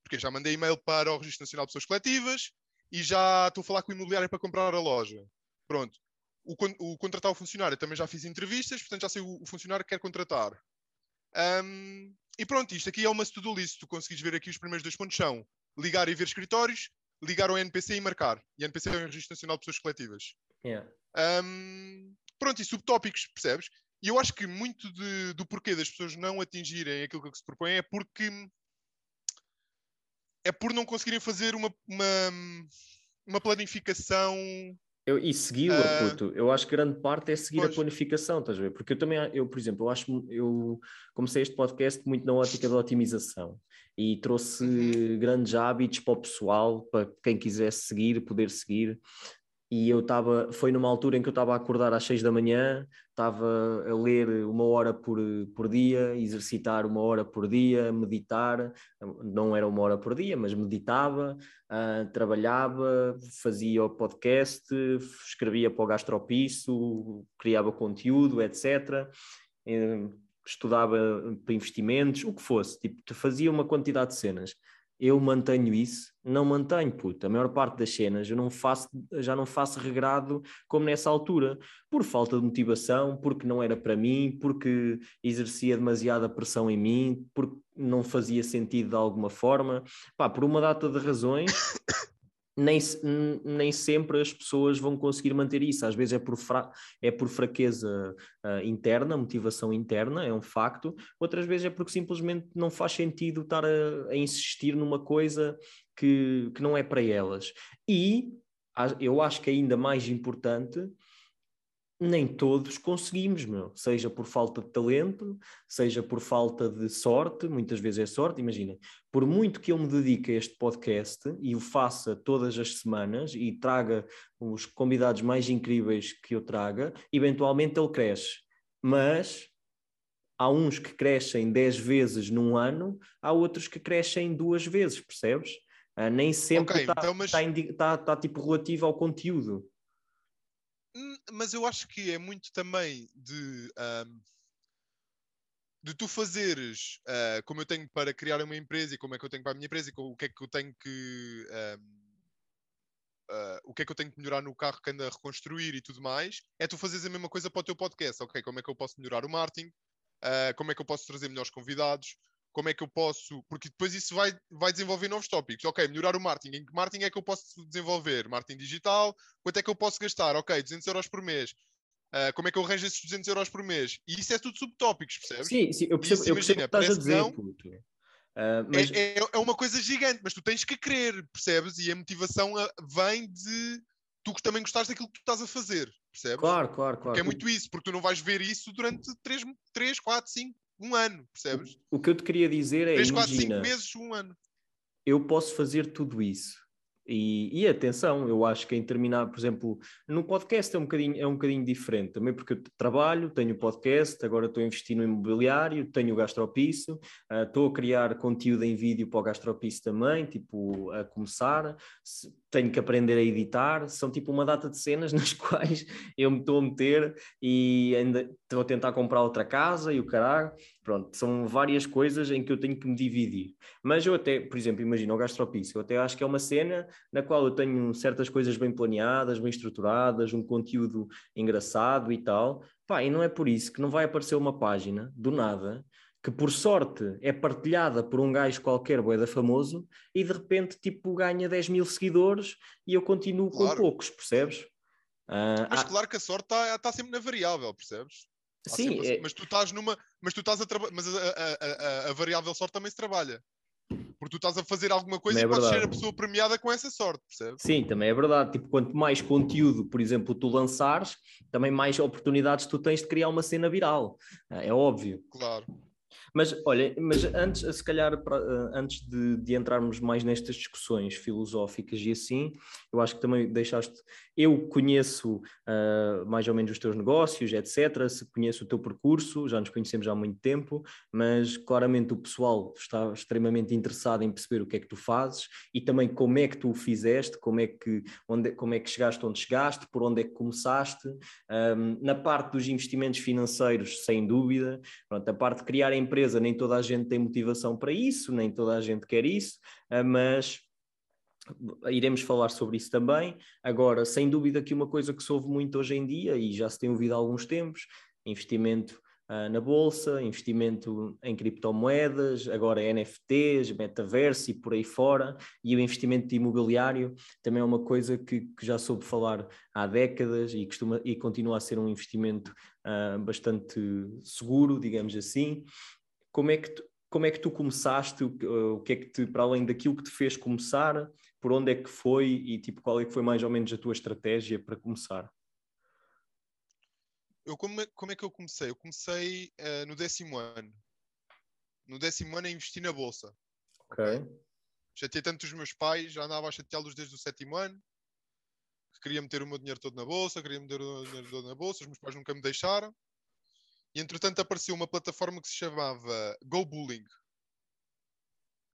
Porque já mandei e-mail para o Registro Nacional de Pessoas Coletivas e já estou a falar com o imobiliário para comprar a loja. Pronto. O, o contratar o funcionário também já fiz entrevistas, portanto já sei o, o funcionário que quer contratar. Um, e pronto, isto aqui é uma to-do list. Tu conseguis ver aqui os primeiros dois pontos são ligar e ver escritórios, ligar ao NPC e marcar. E NPC é o Registro Nacional de Pessoas Coletivas. Yeah. Um, pronto, e subtópicos, percebes? E eu acho que muito de, do porquê das pessoas não atingirem aquilo que se propõe é porque é por não conseguirem fazer uma, uma, uma planificação. Eu, e segui-la, uh, puto. Eu acho que grande parte é seguir pois. a planificação, estás a ver? Porque eu também, eu, por exemplo, eu acho eu comecei este podcast muito na ótica da otimização e trouxe uhum. grandes hábitos para o pessoal, para quem quisesse seguir, poder seguir e eu estava, foi numa altura em que eu estava a acordar às seis da manhã, estava a ler uma hora por, por dia, exercitar uma hora por dia, meditar, não era uma hora por dia, mas meditava, uh, trabalhava, fazia o podcast, escrevia para o gastropiso, criava conteúdo, etc. Estudava para investimentos, o que fosse, tipo, fazia uma quantidade de cenas eu mantenho isso, não mantenho, puta. A maior parte das cenas eu não faço, já não faço regrado como nessa altura, por falta de motivação, porque não era para mim, porque exercia demasiada pressão em mim, porque não fazia sentido de alguma forma, pá, por uma data de razões nem, nem sempre as pessoas vão conseguir manter isso. Às vezes é por, fra é por fraqueza uh, interna, motivação interna, é um facto. Outras vezes é porque simplesmente não faz sentido estar a, a insistir numa coisa que, que não é para elas. E eu acho que é ainda mais importante nem todos conseguimos, meu. seja por falta de talento, seja por falta de sorte, muitas vezes é sorte, imagina, por muito que eu me dedique a este podcast e o faça todas as semanas e traga os convidados mais incríveis que eu traga, eventualmente ele cresce, mas há uns que crescem 10 vezes num ano, há outros que crescem duas vezes, percebes? Uh, nem sempre está okay, então, mas... tá, tá, tá, tipo relativo ao conteúdo. Hum, mas eu acho que é muito também de, um, de tu fazeres uh, como eu tenho para criar uma empresa e como é que eu tenho para a minha empresa e o que é que eu tenho que um, uh, ah, o que é que eu tenho que melhorar no carro que anda a reconstruir e tudo mais, é tu fazeres a mesma coisa para o teu podcast, ok? Como é que eu posso melhorar o marketing? Uh, como é que eu posso trazer melhores convidados? Como é que eu posso. Porque depois isso vai, vai desenvolver novos tópicos. Ok, melhorar o marketing. Em que marketing é que eu posso desenvolver? Marketing digital. Quanto é que eu posso gastar? Ok, 200 euros por mês. Uh, como é que eu arranjo esses 200 euros por mês? E isso é tudo subtópicos, percebes? Sim, sim eu percebo, isso, eu percebo imagina, o que estás a dizer, não, puto. Uh, mas... é, é, é, uma coisa gigante, mas tu tens que querer, percebes? E a motivação ah, vem de tu que também gostares daquilo que tu estás a fazer, percebes? Claro, claro, claro. Porque é muito isso, porque tu não vais ver isso durante 3, 3 4, 5, um ano, percebes? O, o que eu te queria dizer é. 3, 4, 5 meses, um ano. Eu posso fazer tudo isso. E, e, atenção, eu acho que em terminar, por exemplo, no podcast é um bocadinho, é um bocadinho diferente, também porque eu trabalho, tenho podcast, agora estou a investir no imobiliário, tenho o gastropiso, uh, estou a criar conteúdo em vídeo para o gastropiso também, tipo, a começar, tenho que aprender a editar, são tipo uma data de cenas nas quais eu me estou a meter e ainda estou a tentar comprar outra casa e o caralho, pronto, são várias coisas em que eu tenho que me dividir. Mas eu até, por exemplo, imagina o gastropício, eu até acho que é uma cena na qual eu tenho certas coisas bem planeadas, bem estruturadas, um conteúdo engraçado e tal, pá, e não é por isso que não vai aparecer uma página do nada que por sorte é partilhada por um gajo qualquer boeda famoso e de repente tipo ganha 10 mil seguidores e eu continuo claro. com poucos, percebes? Uh, mas há... claro que a sorte está tá sempre na variável, percebes? Sim, é... mas tu estás numa, mas tu estás a trabalhar, mas a, a, a, a, variável sorte também se trabalha. Porque tu estás a fazer alguma coisa também e é podes ser a pessoa premiada com essa sorte, percebes? Sim, também é verdade. Tipo, quanto mais conteúdo, por exemplo, tu lançares, também mais oportunidades tu tens de criar uma cena viral. É óbvio. Claro. Mas olha, mas antes, se calhar, antes de, de, entrarmos mais nestas discussões filosóficas e assim, eu acho que também deixaste. Eu conheço uh, mais ou menos os teus negócios, etc. Se conheço o teu percurso, já nos conhecemos há muito tempo, mas claramente o pessoal está extremamente interessado em perceber o que é que tu fazes e também como é que tu o fizeste, como é que, onde, como é que chegaste onde chegaste, por onde é que começaste. Um, na parte dos investimentos financeiros, sem dúvida. Pronto, a parte de criar a nem toda a gente tem motivação para isso, nem toda a gente quer isso, uh, mas iremos falar sobre isso também. Agora, sem dúvida que uma coisa que se ouve muito hoje em dia, e já se tem ouvido há alguns tempos, investimento uh, na bolsa, investimento em criptomoedas, agora NFTs, metaverso e por aí fora, e o investimento imobiliário também é uma coisa que, que já soube falar há décadas e, costuma, e continua a ser um investimento uh, bastante seguro, digamos assim. Como é que tu, como é que tu começaste? O, que é que te, para além daquilo que te fez começar, por onde é que foi e tipo qual é que foi mais ou menos a tua estratégia para começar? Eu, como, é, como é que eu comecei? Eu comecei uh, no décimo ano. No décimo ano a investir na bolsa. Ok. Chateei tanto os meus pais, já andava a chateá-los desde o sétimo ano, que queria meter o meu dinheiro todo na bolsa, queria meter o meu dinheiro todo na bolsa, os meus pais nunca me deixaram. E entretanto apareceu uma plataforma que se chamava Go Bullying.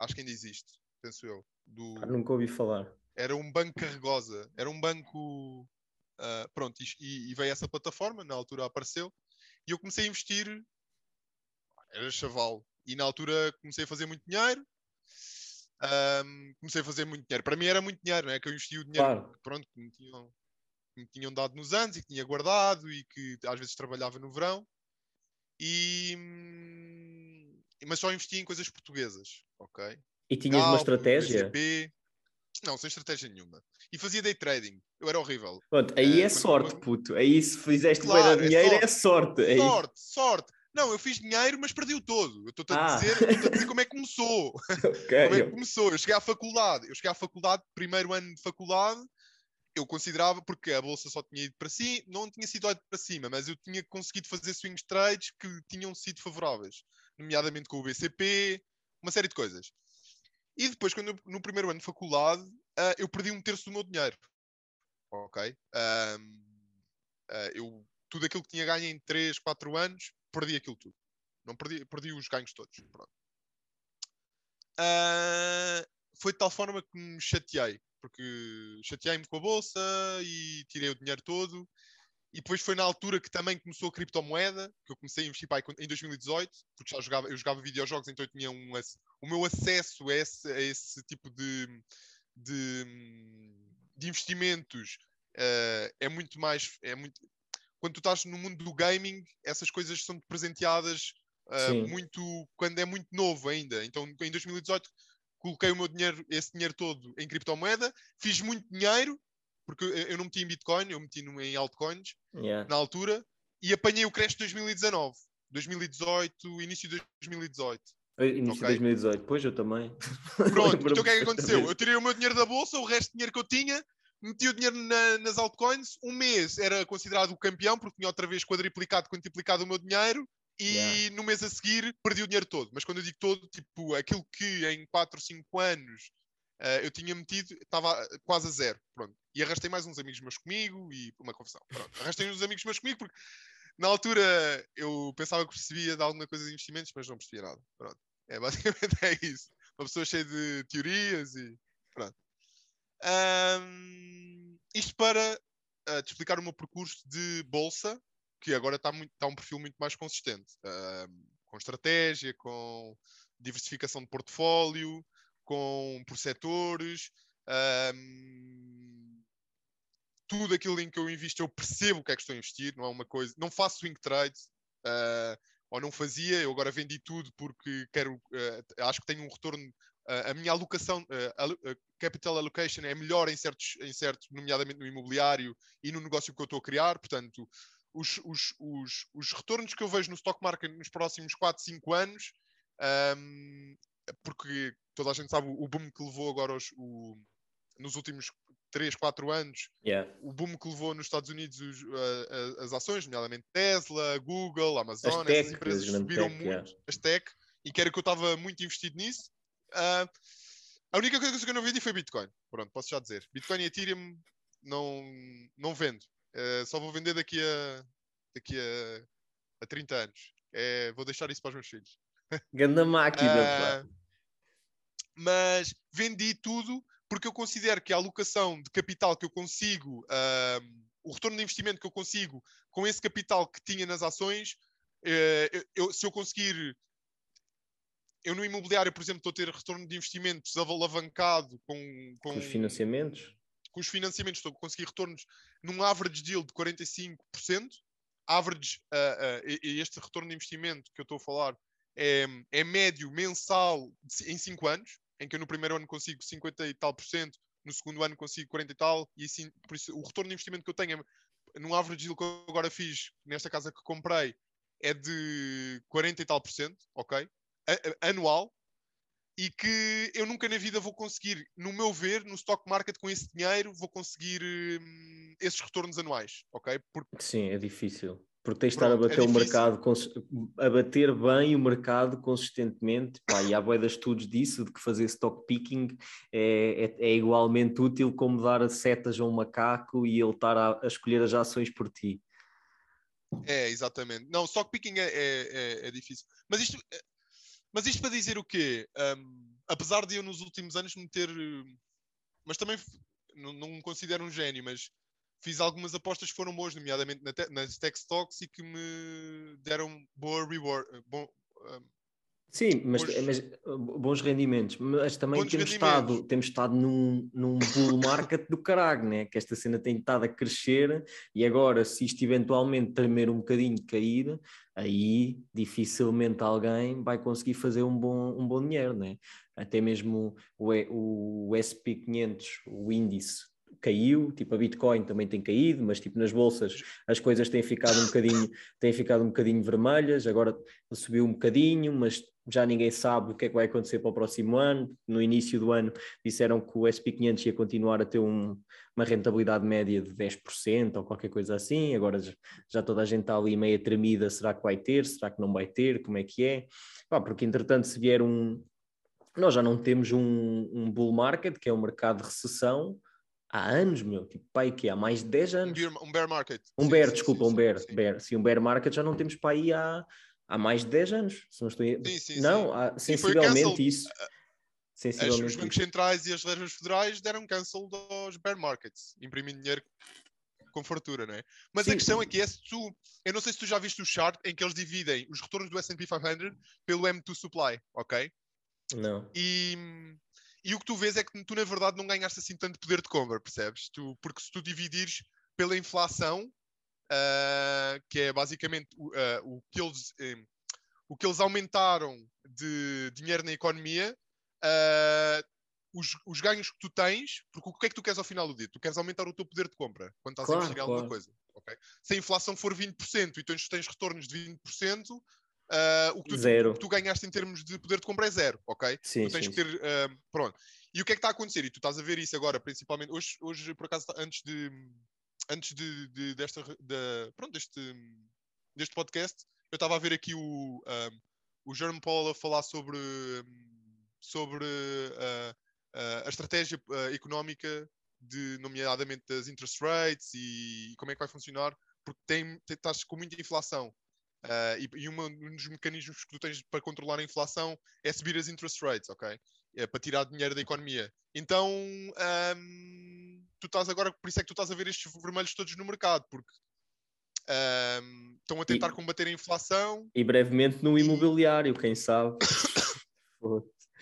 Acho que ainda existe, penso eu. Do... Ah, nunca ouvi falar. Era um banco carregosa, era um banco Uh, pronto, e, e, veio essa plataforma, na altura apareceu, e eu comecei a investir, era chaval, e na altura comecei a fazer muito dinheiro, um, comecei a fazer muito dinheiro. Para mim era muito dinheiro, não é? Que eu investi o dinheiro claro. pronto, que, me tinham, que me tinham dado nos anos e que tinha guardado e que às vezes trabalhava no verão. E, mas só investia em coisas portuguesas, ok? E tinhas uma estratégia? BCP, não, sem estratégia nenhuma. E fazia day trading. Eu era horrível. Pronto, aí é, é sorte, puto. Aí se fizeste claro, bem dinheiro é sorte. É sorte, sorte, sorte. Não, eu fiz dinheiro, mas perdi-o todo. Eu estou-te a, ah. dizer, a dizer como é que começou. Okay. como é que começou. Eu cheguei à faculdade. Eu cheguei à faculdade, primeiro ano de faculdade, eu considerava, porque a bolsa só tinha ido para cima, não tinha sido ido para cima, mas eu tinha conseguido fazer swing trades que tinham sido favoráveis, nomeadamente com o BCP, uma série de coisas. E depois, quando eu, no primeiro ano de faculdade, uh, eu perdi um terço do meu dinheiro. Ok? Um, uh, eu, tudo aquilo que tinha ganho em 3, 4 anos, perdi aquilo tudo. Não perdi, perdi os ganhos todos. Uh, foi de tal forma que me chateei, porque chateei-me com a bolsa e tirei o dinheiro todo e depois foi na altura que também começou a criptomoeda, que eu comecei a investir pá, em 2018, porque já jogava, eu jogava videojogos, então eu tinha um, o meu acesso a esse, a esse tipo de, de, de investimentos uh, é muito mais. É muito, quando tu estás no mundo do gaming, essas coisas são presenteadas uh, muito quando é muito novo ainda. Então em 2018 coloquei o meu dinheiro, esse dinheiro todo em criptomoeda, fiz muito dinheiro, porque eu não meti em Bitcoin, eu meti em altcoins yeah. na altura e apanhei o crash de 2019, 2018, início de 2018. Início okay. de 2018, pois eu também. Pronto, então o que é que aconteceu? Eu tirei o meu dinheiro da bolsa, o resto do dinheiro que eu tinha, meti o dinheiro na, nas altcoins. Um mês era considerado o campeão, porque tinha outra vez quadriplicado, quantiplicado o meu dinheiro. E yeah. no mês a seguir perdi o dinheiro todo. Mas quando eu digo todo, tipo, aquilo que em 4 ou 5 anos uh, eu tinha metido, estava quase a zero. Pronto. E arrastei mais uns amigos meus comigo e uma confusão. Pronto. Arrastei uns amigos meus comigo porque na altura eu pensava que percebia de alguma coisa de investimentos, mas não percebia nada. Pronto. É, basicamente é isso. Uma pessoa cheia de teorias e pronto. Um, isto para uh, te explicar o meu percurso de bolsa, que agora está tá um perfil muito mais consistente. com estratégia, com diversificação de portfólio, com por setores. Tudo aquilo em que eu invisto, eu percebo o que é que estou a investir, não é uma coisa. Não faço swing trades, uh, ou não fazia, eu agora vendi tudo porque quero. Uh, acho que tenho um retorno. Uh, a minha alocação, capital allocation é melhor em certos, em certos, nomeadamente no imobiliário e no negócio que eu estou a criar, portanto. Os, os, os, os retornos que eu vejo no stock market nos próximos 4, 5 anos um, porque toda a gente sabe o boom que levou agora os, o, nos últimos 3, 4 anos, yeah. o boom que levou nos Estados Unidos os, uh, as ações, nomeadamente Tesla, Google, Amazon, tech, essas empresas subiram tech, muito, yeah. as tech, e que era que eu estava muito investido nisso. Uh, a única coisa que eu não vendi foi Bitcoin. Pronto, posso já dizer. Bitcoin e Ethereum não, não vendo. Uh, só vou vender daqui a, daqui a, a 30 anos. É, vou deixar isso para os meus filhos. Ganda máquina, uh, Mas vendi tudo porque eu considero que a alocação de capital que eu consigo, uh, o retorno de investimento que eu consigo com esse capital que tinha nas ações, uh, eu, se eu conseguir. Eu no imobiliário, por exemplo, estou a ter retorno de investimentos alavancado com, com, com os financiamentos. Com os financiamentos, estou a conseguir retornos num average deal de 45%. Average, uh, uh, este retorno de investimento que eu estou a falar é, é médio mensal em 5 anos em que eu no primeiro ano consigo 50 e tal por cento, no segundo ano consigo 40 e tal, e assim, por isso o retorno de investimento que eu tenho é, num average deal que eu agora fiz nesta casa que comprei é de 40 e tal por cento, ok? A, a, anual, e que eu nunca na vida vou conseguir, no meu ver, no stock market com esse dinheiro, vou conseguir hum, esses retornos anuais, ok? Porque... Sim, é difícil. Porque tens de estar a é bater é o mercado, a bater bem o mercado consistentemente, pá, e há boia de estudos disso, de que fazer stock picking é, é, é, igualmente útil como dar setas a um macaco e ele estar a, a, escolher as ações por ti. É, exatamente. Não, stock picking é, é, é, é difícil. Mas isto, mas isto para dizer o quê? Um, apesar de eu nos últimos anos me ter... Mas também não, não me considero um gênio, mas fiz algumas apostas que foram boas, nomeadamente na te nas tech stocks e que me deram boa reward. Eh, bom, um, Sim, mas bons, mas eh, bons, rendimentos. Mas também temos estado, temos estado num, num bull market do caralho, né? que esta cena tem estado a crescer e agora, se isto eventualmente tremer um bocadinho, cair, aí dificilmente alguém vai conseguir fazer um bom, um bom dinheiro. Né? Até mesmo o, o SP500, o índice caiu, tipo a Bitcoin também tem caído, mas tipo nas bolsas as coisas têm ficado um bocadinho, têm ficado um bocadinho vermelhas, agora subiu um bocadinho, mas já ninguém sabe o que é que vai acontecer para o próximo ano. No início do ano disseram que o SP500 ia continuar a ter um, uma rentabilidade média de 10% ou qualquer coisa assim, agora já toda a gente está ali meio tremida, será que vai ter, será que não vai ter, como é que é? Pá, porque entretanto se vier um... Nós já não temos um, um bull market, que é um mercado de recessão, há anos, meu, tipo, pai, que há mais de 10 anos. Um bear, um bear market. Um sim, bear, sim, desculpa, sim, um bear, bear. Sim, um bear market já não temos para aí há, há mais de 10 anos, se não estou sim, sim, Não, há, sensivelmente isso. Sensivelmente os bancos centrais e as reservas federais deram cancel dos bear markets, imprimindo dinheiro com fartura, não é? Mas a questão é que é se tu, eu não sei se tu já viste o chart em que eles dividem os retornos do S&P 500 pelo M2 supply, ok? Não. E e o que tu vês é que tu, na verdade, não ganhaste assim tanto poder de compra, percebes? Tu, porque se tu dividires pela inflação, uh, que é basicamente uh, o, que eles, um, o que eles aumentaram de dinheiro na economia, os, os, ganhos que tu tens, porque o que é que tu queres ao final do dia? Tu queres aumentar o teu poder de compra quando estás claro, a investir em alguma coisa. Okay? Se a inflação for 20% e tu tens retornos de 20%, Uh, o, que tu, o que tu ganhaste em termos de poder de compra é zero, ok? Sim, tu tens sim, que ter. Uh, pronto. E o que é que está a acontecer? E tu estás a ver isso agora, principalmente. Hoje, hoje por acaso, antes de. Antes de, de desta. De, pronto, deste, deste podcast, eu estava a ver aqui o. Um, o Jerome Paul a falar sobre. Sobre uh, a estratégia económica, de, nomeadamente das interest rates e, e como é que vai funcionar, porque tem, tem, estás com muita inflação Uh, e, e uma, um dos mecanismos que tu tens para controlar a inflação é subir as interest rates, ok? É para tirar dinheiro da economia. Então, um, tu estás agora, por isso é que tu estás a ver estes vermelhos todos no mercado, porque um, estão a tentar e, combater a inflação. E brevemente no imobiliário, quem sabe.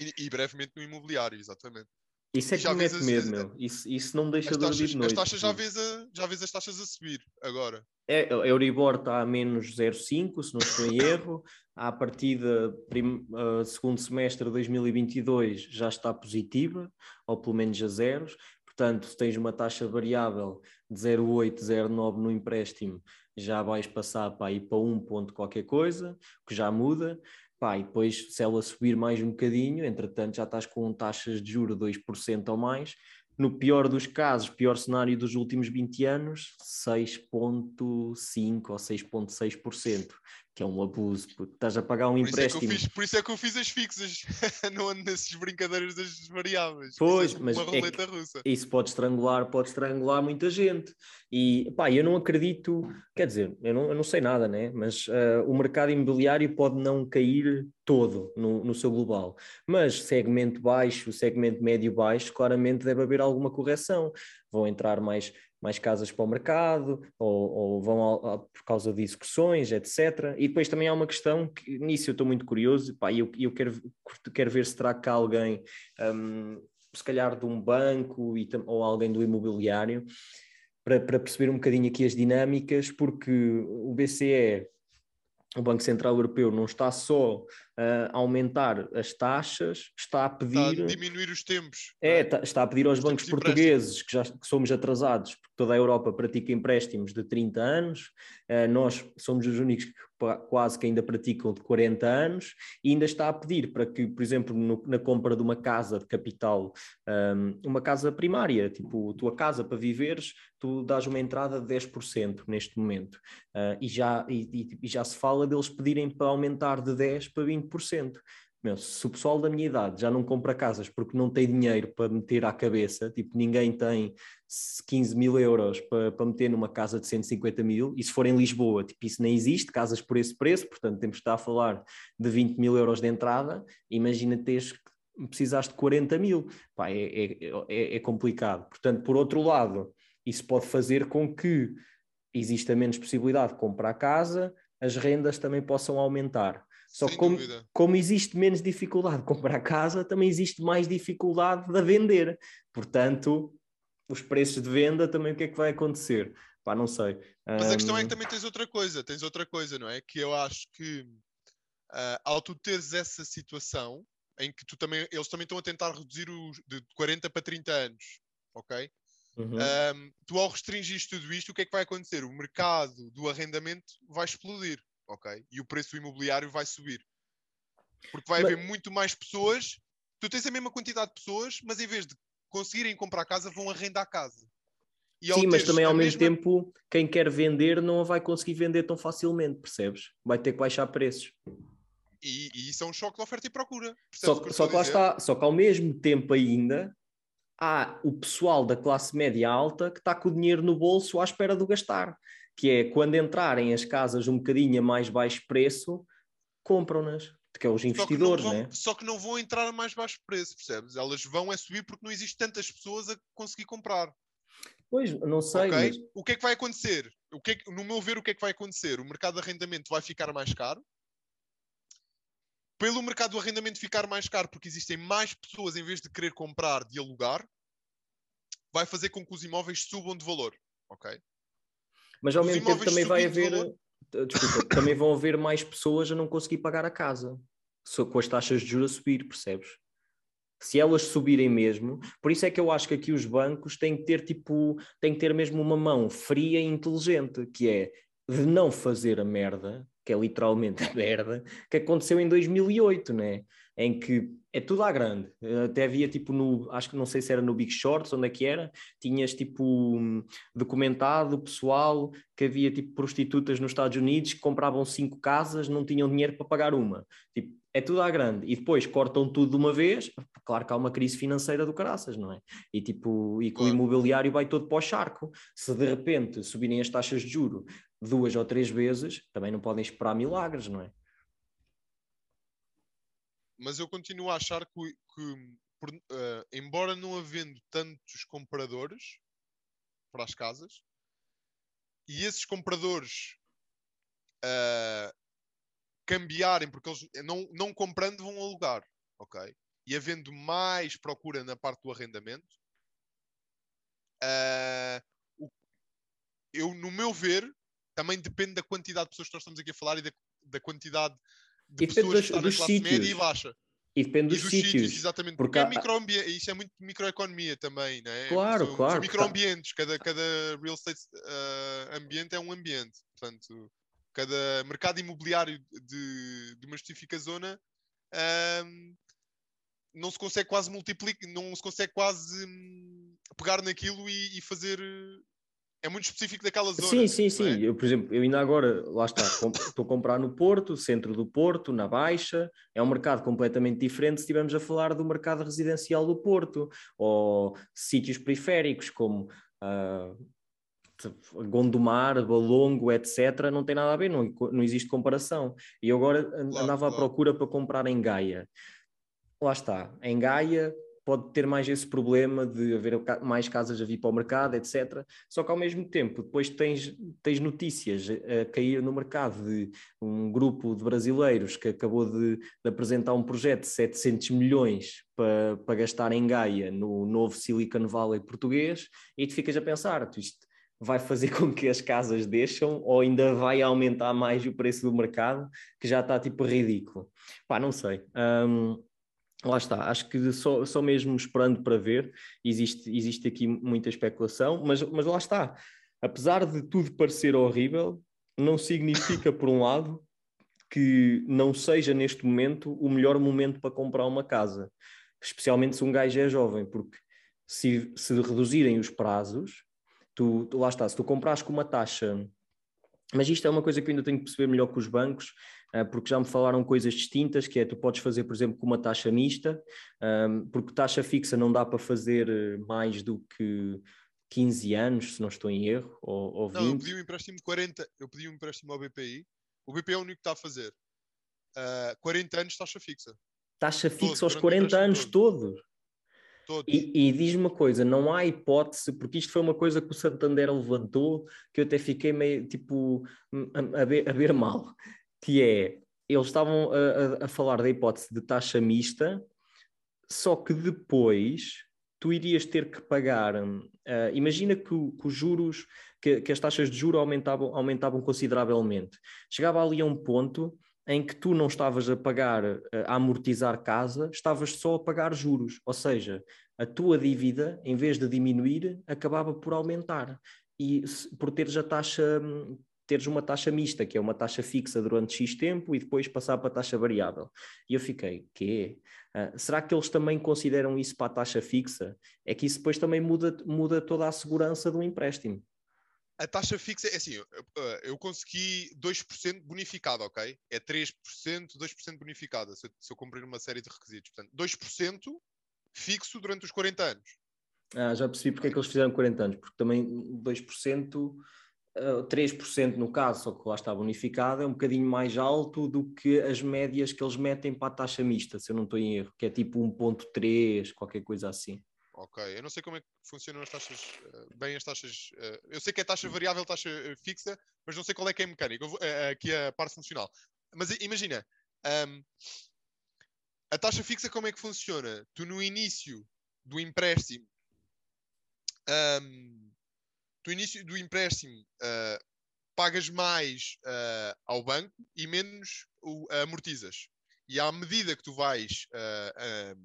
e, e brevemente no imobiliário, exatamente. Isso é que me mete medo, meu. Isso, isso não me deixa dormir de noite. As taxas já vês, a, já vês as taxas a subir agora. É, a Euribor está a menos 0,5, se não estou em erro. A partida prim, uh, segundo semestre de 2022 já está positiva, ou pelo menos a zeros. Portanto, se tens uma taxa variável de 0,8, 0,9 no empréstimo, já vais passar para ir para 1 ponto qualquer coisa, que já muda. Pá, e depois, se ela subir mais um bocadinho, entretanto já estás com taxas de juros 2% ou mais. No pior dos casos, pior cenário dos últimos 20 anos, 6,5% ou 6,6%. Que é um abuso, puto. estás a pagar um Por é empréstimo. fiz, por isso é que eu fiz as fixas. não ando nessas brincadeiras das variáveis. Pois, é mas é. Isso pode estrangular, pode estrangular muita gente. E pá, eu não acredito, quer dizer, eu não, eu não sei nada, né? Mas ah, o mercado imobiliário pode não cair todo no, no seu global. Mas segmento baixo, segmento médio-baixo, claramente deve haver alguma correção. Vão entrar mais, mais casas para o mercado, ou, ou vão ao- ao- por causa de execuções, etc. E depois também há uma questão que nisso eu estou muito curioso, e eu, eu quero, quero ver se terá cá alguém. hum, se calhar de um banco e, ou alguém do imobiliário, para, para perceber um bocadinho aqui as dinâmicas, porque o BCE, o Banco Central Europeu, não está só a aumentar as taxas, está a Está a pedir. diminuir os tempos. É, não tá- está a pedir aos Os bancos portugueses, que já que somos atrasados, porque toda a Europa pratica empréstimos de 30 anos, eh, nós somos os únicos que quase que ainda praticam de 40 anos, e ainda está a pedir para que, por exemplo, no- na compra de uma casa de capital, ahm, uma casa primária, tipo tua casa para viveres, tu dás uma entrada de 10% neste momento. Ah, e, já, e- e já se fala deles pedirem para aumentar de 10% para 20%. Meu, se o pessoal da minha idade já não compra casas porque não tem dinheiro para meter à cabeça, tipo, ninguém tem 15 mil euros para, para meter numa casa de 150 mil, e se for em Lisboa, tipo, isso nem existe, casas por esse preço, portanto temos que estar a falar de 20 mil euros de entrada, imagina teres precisaste de 40 mil, Pá, é, é, é, é complicado. Portanto, por outro lado, isso pode fazer com que exista menos possibilidade de comprar casa, as rendas também possam aumentar. Só Sem que como, dúvida. como existe menos dificuldade de comprar casa, também existe mais dificuldade de a vender. Portanto, os preços de venda também o que é que vai acontecer? Pá, não sei. Mas a questão é que também tens outra coisa, tens outra coisa, não é? Que eu acho que ah, ao tu teres essa situação em que tu também, eles também estão a tentar reduzir os de 40 para 30 anos, ok? uhum. Ahm, tu ao restringir tudo isto, o que é que vai acontecer? O mercado do arrendamento vai explodir, ok? E o preço do imobiliário vai subir. Porque vai Mas- haver muito mais pessoas, tu tens a mesma quantidade de pessoas, mas em vez de conseguirem comprar casa, vão arrendar casa. Sim, mas também ao mesmo mesma- tempo, quem quer vender não a vai conseguir vender tão facilmente, percebes? Vai ter que baixar preços. E, e isso é um choque de oferta e procura. Só, que- só que lá está, só que ao mesmo tempo ainda há o pessoal da classe média alta que está com o dinheiro no bolso à espera de gastar, que é quando entrarem as casas um bocadinho a mais baixo preço, compram-nas, que é os Só que, não investidores, vão, né? só que não vão entrar a mais baixo preço, percebes? Elas vão é subir porque não existe tantas pessoas a conseguir comprar. Pois, não sei, ok? mas O que é que vai acontecer? O que é que- no meu ver, o que é que vai acontecer? O mercado de arrendamento vai ficar mais caro. Pelo mercado do arrendamento ficar mais caro, porque existem mais pessoas em vez de querer comprar, de alugar, vai fazer com que os imóveis subam de valor. Ok? Mas ao Os mesmo tempo também vai haver, eh, desculpa, também vão haver mais pessoas a não conseguir pagar a casa, com as taxas de juros a subir, percebes? Se elas subirem mesmo, por isso é que eu acho que aqui os bancos têm que ter tipo, têm que ter mesmo uma mão fria e inteligente, que é de não fazer a merda, que é literalmente a merda, que aconteceu em 2008, né? Em que é tudo à grande. Até havia tipo no, acho que não sei se era no Big Shorts, onde é que era, tinhas tipo hum, documentado o pessoal que havia tipo prostitutas nos Estados Unidos que compravam cinco casas, não tinham dinheiro para pagar uma. Tipo, é tudo à grande. E depois cortam tudo de uma vez, claro que há uma crise financeira do caraças, não é? E tipo, e que o imobiliário vai todo para o charco. Se de repente subirem as taxas de juro duas ou três vezes, também não podem esperar milagres, não é? Mas eu continuo a achar que, que, por- eh, embora não havendo tantos compradores para as casas, e esses compradores eh, cambiarem, porque eles não, não comprando vão alugar, ok? E havendo mais procura na parte do arrendamento, eh, o- eu, no meu ver, também depende da quantidade de pessoas que nós estamos aqui a falar e da, da quantidade de E depende pessoas dos- que estão na dos classe média e sítios. baixa. E depende E dos dos sítios. sítios, exatamente. porque Porque, é há- microambi- isso é muito microeconomia também, né? Claro, São- claro, São microambientes. Cada, cada real estate uh, ambiente é um ambiente. Portanto, cada mercado imobiliário de, de uma específica zona ahm, não se consegue quase multiplicar, não se consegue quase hum, pegar naquilo e, e fazer é muito específico daquela zona. Sim, sim, sim. é? Eu, por exemplo, eu ainda agora, lá está, estou a comprar no Porto, centro do Porto, na Baixa, é um mercado completamente diferente se estivermos a falar do mercado residencial do Porto, ou sítios periféricos como ah, Gondomar, Balongo, etc., não tem nada a ver, não, não existe comparação. E eu agora Claro, andava à claro. procura para comprar em Gaia. Lá está, em Gaia pode ter mais esse problema de haver mais casas a vir para o mercado, etc. Só que ao mesmo tempo, depois tens, tens notícias a, cair no mercado de um grupo de brasileiros que acabou de, de apresentar um projeto de 700 milhões para, para gastar em Gaia no novo Silicon Valley português e tu ficas a pensar, isto vai fazer com que as casas deixam ou ainda vai aumentar mais o preço do mercado, que já está tipo ridículo. Pá, não sei. Hum, Lá está, acho que só, só mesmo esperando para ver, existe, existe aqui muita especulação, mas, mas lá está. Apesar de tudo parecer horrível, não significa, por um lado, que não seja neste momento o melhor momento para comprar uma casa, especialmente se um gajo é jovem, porque se, se reduzirem os prazos, tu, tu- lá está, se tu compras com uma taxa. Mas isto é uma coisa que eu ainda tenho que perceber melhor com os bancos, porque já me falaram coisas distintas, que é tu podes fazer, por exemplo, com uma taxa mista, porque taxa fixa não dá para fazer eh, mais do que 15 anos, se não estou em erro, ou, ou 20. Não, eu pedi um empréstimo de 40, eu pedi um empréstimo ao BPI. O BPI é o único que está a fazer. Ah, 40 anos taxa fixa. Taxa fixa aos durante o 40 empréstimo anos todo. todos. Todos. E, e diz-me uma coisa, não há hipótese, porque isto foi uma coisa que o Santander levantou, que eu até fiquei meio tipo a, a ver, a ver mal, que é, eles estavam a, a- a falar da hipótese de taxa mista, só que depois tu irias ter que pagar, ah, imagina que, que os juros, que, que as taxas de juros aumentavam, aumentavam consideravelmente. Chegava ali a um ponto em que tu não estavas a pagar, ah, a amortizar casa, estavas só a pagar juros, ou seja, a tua dívida, em vez de diminuir, acabava por aumentar. E por teres a taxa, hum, teres uma taxa mista, que é uma taxa fixa durante X tempo e depois passar para a taxa variável. E eu fiquei, quê? Ah, será que eles também consideram isso para a taxa fixa? É que isso depois também muda, muda toda a segurança do empréstimo. A taxa fixa é assim, eu, eu- eu consegui 2% bonificado, ok? É 3%, 2% bonificada, se se eu cumprir uma série de requisitos. Portanto, 2% fixo durante os 40 anos. Ah, já percebi porque é que eles fizeram 40 anos, porque também 2%, ah, 3% no caso, só que lá está bonificado, é um bocadinho mais alto do que as médias que eles metem para a taxa mista, se eu não estou em erro, que é tipo 1.3, qualquer coisa assim. Ok, eu não sei como é que funcionam as taxas, eh, bem as taxas. eh, eu sei que é taxa variável, taxa eh, fixa, mas não sei qual é que é a mecânica. Eh, aqui a parte funcional. Mas imagina, ahm, a taxa fixa como é que funciona? Tu no início do empréstimo, ahm, do início do empréstimo, ah, pagas mais ah, ao banco e menos o, amortizas. E à medida que tu vais ahm,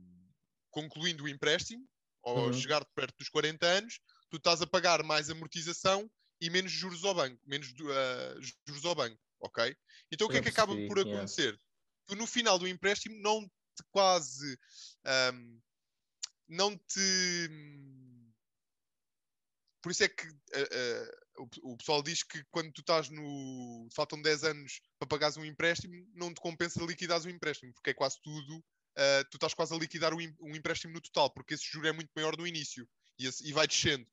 concluindo o empréstimo, ao Uhum. chegar perto dos 40 anos, tu estás a pagar mais amortização e menos juros ao banco, menos juros ao banco, ok? Então o que é que acaba por yeah. acontecer? Tu no final do empréstimo não te quase ahm, não te por isso é que ah, ah, o, o pessoal diz que quando tu estás no faltam 10 anos para pagares um empréstimo, não te compensa liquidares o empréstimo, porque é quase tudo ah, tu estás quase a liquidar em- um empréstimo no total, porque esse juro é muito maior no início e, esse- e vai descendo.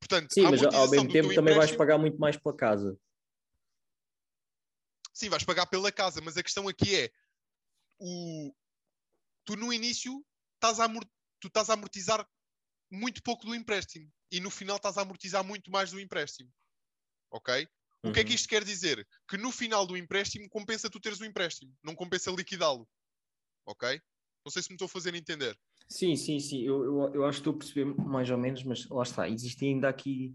Portanto, Sim, mas ao mesmo tempo também vais pagar muito mais pela casa. Sim, vais pagar pela casa, mas a questão aqui é o... tu no início estás a amortizar muito pouco do empréstimo e no final estás a amortizar muito mais do empréstimo. Ok? O que é que Uhum. isto quer dizer? Que no final do empréstimo compensa tu teres o empréstimo, não compensa liquidá-lo. Ok? Não sei se me estou a fazer entender. Sim, sim, sim, eu, eu, eu acho que estou a perceber mais ou menos, mas lá está, existem ainda aqui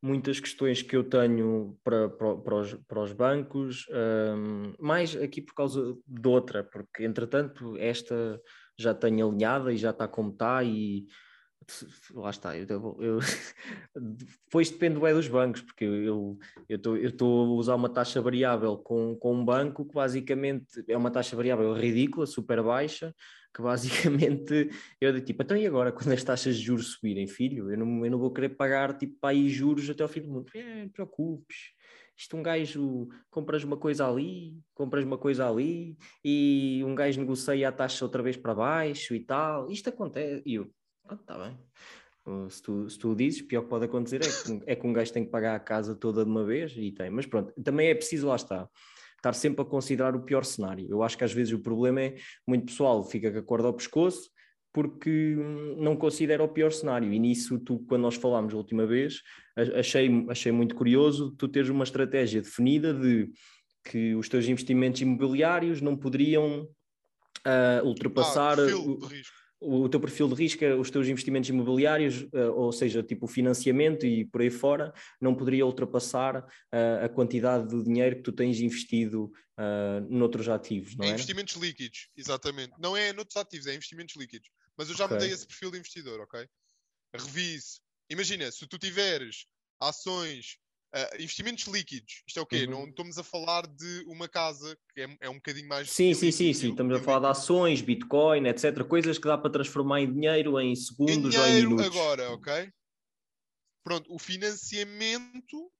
muitas questões que eu tenho para, para, para, os, para os bancos, hum, mais aqui por causa de outra, porque entretanto esta já tenho alinhada e já está como está e Lá está, eu, eu, depois depende é dos bancos, porque eu estou a usar uma taxa variável com, com um banco que basicamente é uma taxa variável ridícula, super baixa, que basicamente eu digo tipo, então e agora quando as taxas de juros subirem, filho, eu não, eu não vou querer pagar tipo aí juros até ao fim do mundo. É, não te preocupes, isto um gajo compras uma coisa ali, compras uma coisa ali e um gajo negocia a taxa outra vez para baixo e tal. Isto acontece. E eu, ah, tá bem. Se tu, se tu dizes, pior que pode acontecer é que, é que um gajo tem que pagar a casa toda de uma vez e tem. Mas pronto, também é preciso, lá está, estar sempre a considerar o pior cenário. Eu acho que às vezes o problema é muito pessoal fica com a corda ao pescoço porque não considera o pior cenário. E nisso, tu, quando nós falámos a última vez, achei, achei muito curioso tu teres uma estratégia definida de que os teus investimentos imobiliários não poderiam uh, ultrapassar. Ah, o, o teu perfil de risco, os teus investimentos imobiliários, uh, ou seja, tipo o financiamento e por aí fora, não poderia ultrapassar uh, a quantidade de dinheiro que tu tens investido uh, noutros ativos, não é? é? investimentos líquidos, exatamente. Não é noutros ativos, é investimentos líquidos. Mas eu já okay. mudei esse perfil de investidor, ok? Revise. Imagina, se tu tiveres ações Uh, investimentos líquidos, isto é o quê? Uhum. Não estamos a falar de uma casa que é, é um bocadinho mais. Sim, sim, sim, sim. Estamos a falar de ações, Bitcoin, etc. Coisas que dá para transformar em dinheiro em segundos em dinheiro ou em minutos. agora, ok? Pronto, o financiamento.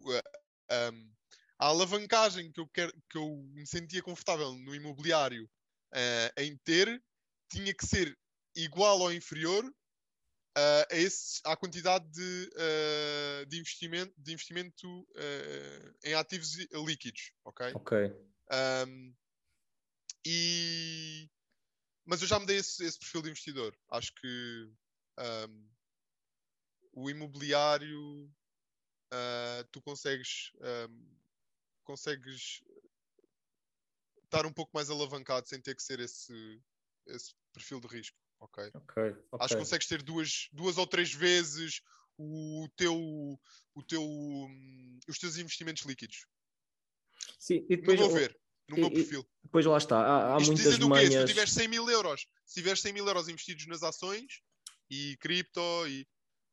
Uh, um, a alavancagem que eu, quero, que eu me sentia confortável no imobiliário uh, em ter tinha que ser igual ou inferior uh, a esse, à quantidade de, uh, de investimento, de investimento uh, em ativos líquidos, ok? Ok. Um, e... Mas eu já me dei esse, esse perfil de investidor. Acho que um, o imobiliário tu consegues um, consegues estar um pouco mais alavancado sem ter que ser esse, esse perfil de risco. Ok. okay, Acho que consegues ter duas, duas ou três vezes o teu, o teu, um, os teus investimentos líquidos. Sim, e depois. Meu ver, no e, meu perfil. Depois lá está. Há, há Isto muitas dizendo manhas... o quê? Se tu tiveres 100 mil euros, se tiveres 100 mil euros investidos nas ações e cripto e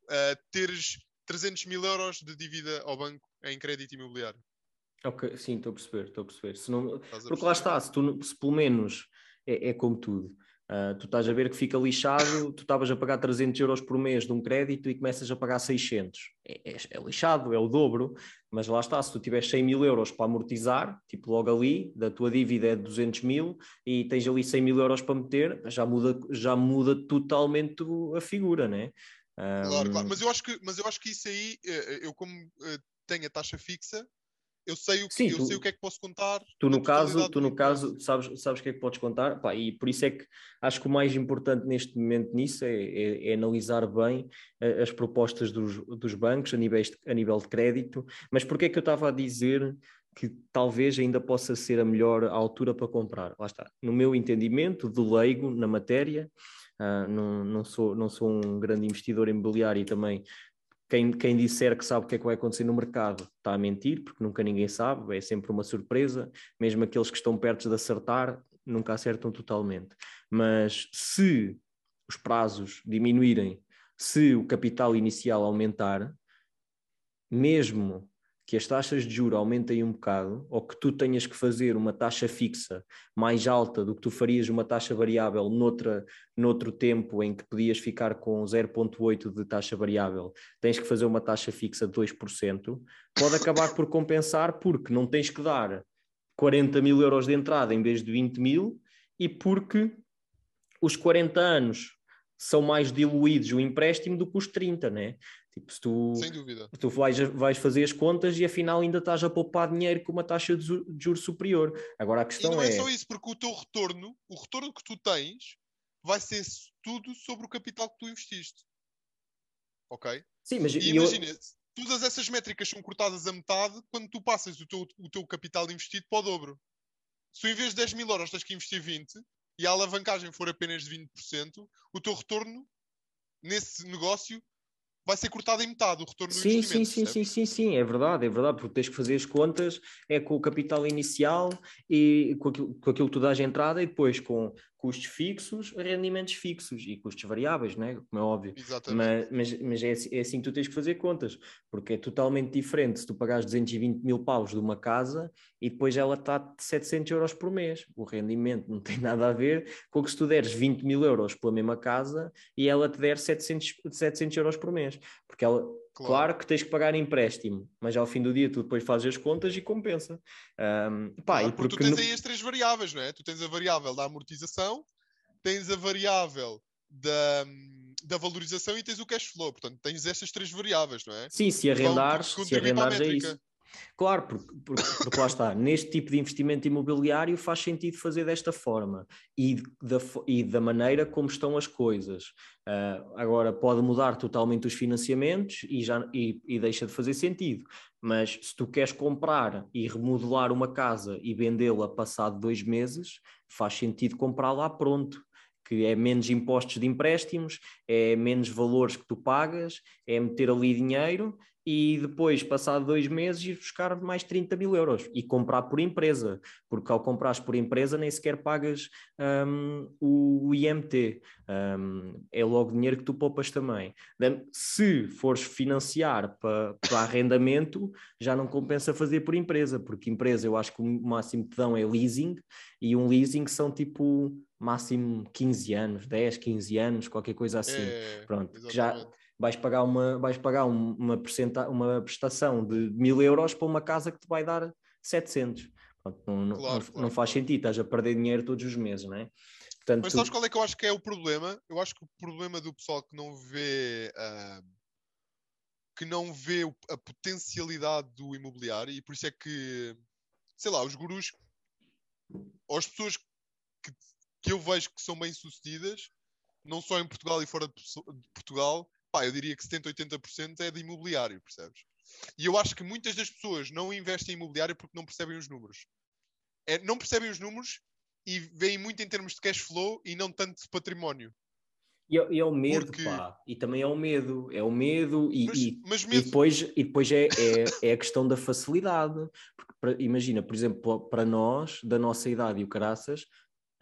uh, teres 300 mil euros de dívida ao banco em crédito imobiliário. Ok, sim, estou a perceber, estou a perceber. Se não... Porque lá está, se, tu, se pelo menos é, é como tudo Uh, tu estás a ver que fica lixado, tu estavas a pagar 300 euros por mês de um crédito e começas a pagar 600. É, é, é, lixado, é o dobro, mas lá está, se tu tiveres 100 mil euros para amortizar, tipo logo ali, da tua dívida é 200 mil e tens ali 100 mil euros para meter, já muda, já muda totalmente a figura, né? Um... Claro, claro, mas eu acho que, mas eu acho que isso aí, eh, eu como eh, tenho a taxa fixa, eu sei o que, Sim, eu tu, sei o que é que posso contar. Tu no caso, tu no caso sabes, sabes o que é que podes contar, Pá, e por isso é que acho que o mais importante neste momento nisso é, é, é analisar bem eh, as propostas dos, dos bancos a, níveis de, a nível de crédito. Mas porquê é que eu estava a dizer que talvez ainda possa ser a melhor altura para comprar? Lá está. No meu entendimento de leigo na matéria, Uh, não, não, sou, não sou um grande investidor imobiliário e também quem, quem disser que sabe o que é que vai acontecer no mercado está a mentir, porque nunca ninguém sabe, é sempre uma surpresa. Mesmo aqueles que estão perto de acertar nunca acertam totalmente. Mas se os prazos diminuírem, se o capital inicial aumentar, mesmo que as taxas de juro aumentem um bocado, ou que tu tenhas que fazer uma taxa fixa mais alta do que tu farias uma taxa variável noutra, noutro tempo em que podias ficar com 0,8% de taxa variável, tens que fazer uma taxa fixa de 2%, pode acabar por compensar porque não tens que dar 40 mil euros de entrada em vez de 20 mil e porque os 40 anos são mais diluídos o empréstimo do que os 30, né? Tipo, se tu, Sem dúvida. tu vais, vais fazer as contas e afinal ainda estás a poupar dinheiro com uma taxa de juros superior. Agora a questão e não é... é só isso, porque o teu retorno, o retorno que tu tens, vai ser tudo sobre o capital que tu investiste. Ok? Sim, mas e imagina, eu... todas essas métricas são cortadas a metade quando tu passas o teu, o teu capital investido para o dobro. Se em vez de 10 mil euros tens que investir 20 e a alavancagem for apenas de 20%, o teu retorno nesse negócio vai ser cortado em metade o retorno sim, do investimento. Sim, sim, sim, sim, sim, é verdade, é verdade, porque tens que fazer as contas, é com o capital inicial e com aquilo, com aquilo que tu dás de entrada e depois com custos fixos, rendimentos fixos e custos variáveis, né? como é óbvio. Exatamente. Mas, mas, mas é, assim, é, assim que tu tens que fazer contas, porque é totalmente diferente se tu pagares 220 mil paus de uma casa e depois ela está de 700 euros por mês. O rendimento não tem nada a ver com que se tu deres 20 mil euros pela mesma casa e ela te der 700, 700 euros por mês. Porque ela, Claro. claro. que tens que pagar empréstimo, mas ao fim do dia tu depois fazes as contas e compensa. Um, pá, claro, e porque, porque tu tens no... aí as três variáveis, não é? Tu tens a variável da amortização, tens a variável da, da valorização e tens o cash flow. Portanto, tens estas três variáveis, não é? Sim, se arrendares, se arrendares é isso. Claro, porque, porque, porque, lá está, neste tipo de investimento imobiliário faz sentido fazer desta forma e da, e da maneira como estão as coisas. Uh, agora, pode mudar totalmente os financiamentos e, já, e, e deixa de fazer sentido, mas se tu queres comprar e remodelar uma casa e vendê-la passado dois meses, faz sentido comprá-la pronto que é menos impostos de empréstimos, é menos valores que tu pagas, é meter ali dinheiro e depois, passado dois meses, ir buscar mais 30 mil euros e comprar por empresa, porque ao comprares por empresa nem sequer pagas um, o, IMT, um, é logo dinheiro que tu poupas também. Se fores financiar para, para arrendamento, já não compensa fazer por empresa, porque empresa eu acho que o máximo que dão é leasing, e um leasing são tipo máximo 15 anos, 10, 15 anos, qualquer coisa assim. É, Pronto, já vais pagar uma, vais pagar uma, percenta, uma prestação de mil euros para uma casa que te vai dar 700. Pronto, não, claro, não, claro, não, faz sentido, estás a perder dinheiro todos os meses, não é? Portanto, Mas sabes qual é que eu acho que é o problema? Eu acho que o problema do pessoal que não vê uh, que não vê a potencialidade do imobiliário e por isso é que, sei lá, os gurus ou as pessoas que, que eu vejo que são bem sucedidas, não só em Portugal e fora de Portugal, pá, eu diria que 70, 80% é de imobiliário, percebes? E eu acho que muitas das pessoas não investem em imobiliário porque não percebem os números. É, não percebem os números e veem muito em termos de cash flow e não tanto de património. E é, e é o medo, porque... pá. E também é o medo. É o medo e, mas, e, mas medo... e depois, e depois é, é, é, a questão da facilidade. Porque, imagina, por exemplo, para nós, da nossa idade e o caraças,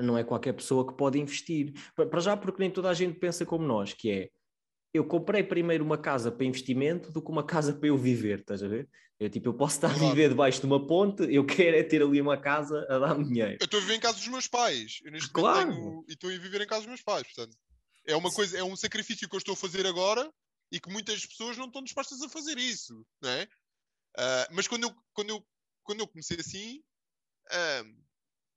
não é qualquer pessoa que pode investir. Para já porque nem toda a gente pensa como nós, que é eu comprei primeiro uma casa para investimento do que uma casa para eu viver, estás a ver? Eu, tipo, eu posso estar claro. a viver debaixo de uma ponte, eu quero é ter ali uma casa a dar-me dinheiro. Eu estou a viver em casa dos meus pais, eu neste claro. tenho, e estou a viver em casa dos meus pais, portanto, é uma coisa, é um sacrifício que eu estou a fazer agora e que muitas pessoas não estão dispostas a fazer isso, não é? Uh, mas quando eu, quando, eu, quando eu comecei assim, uh,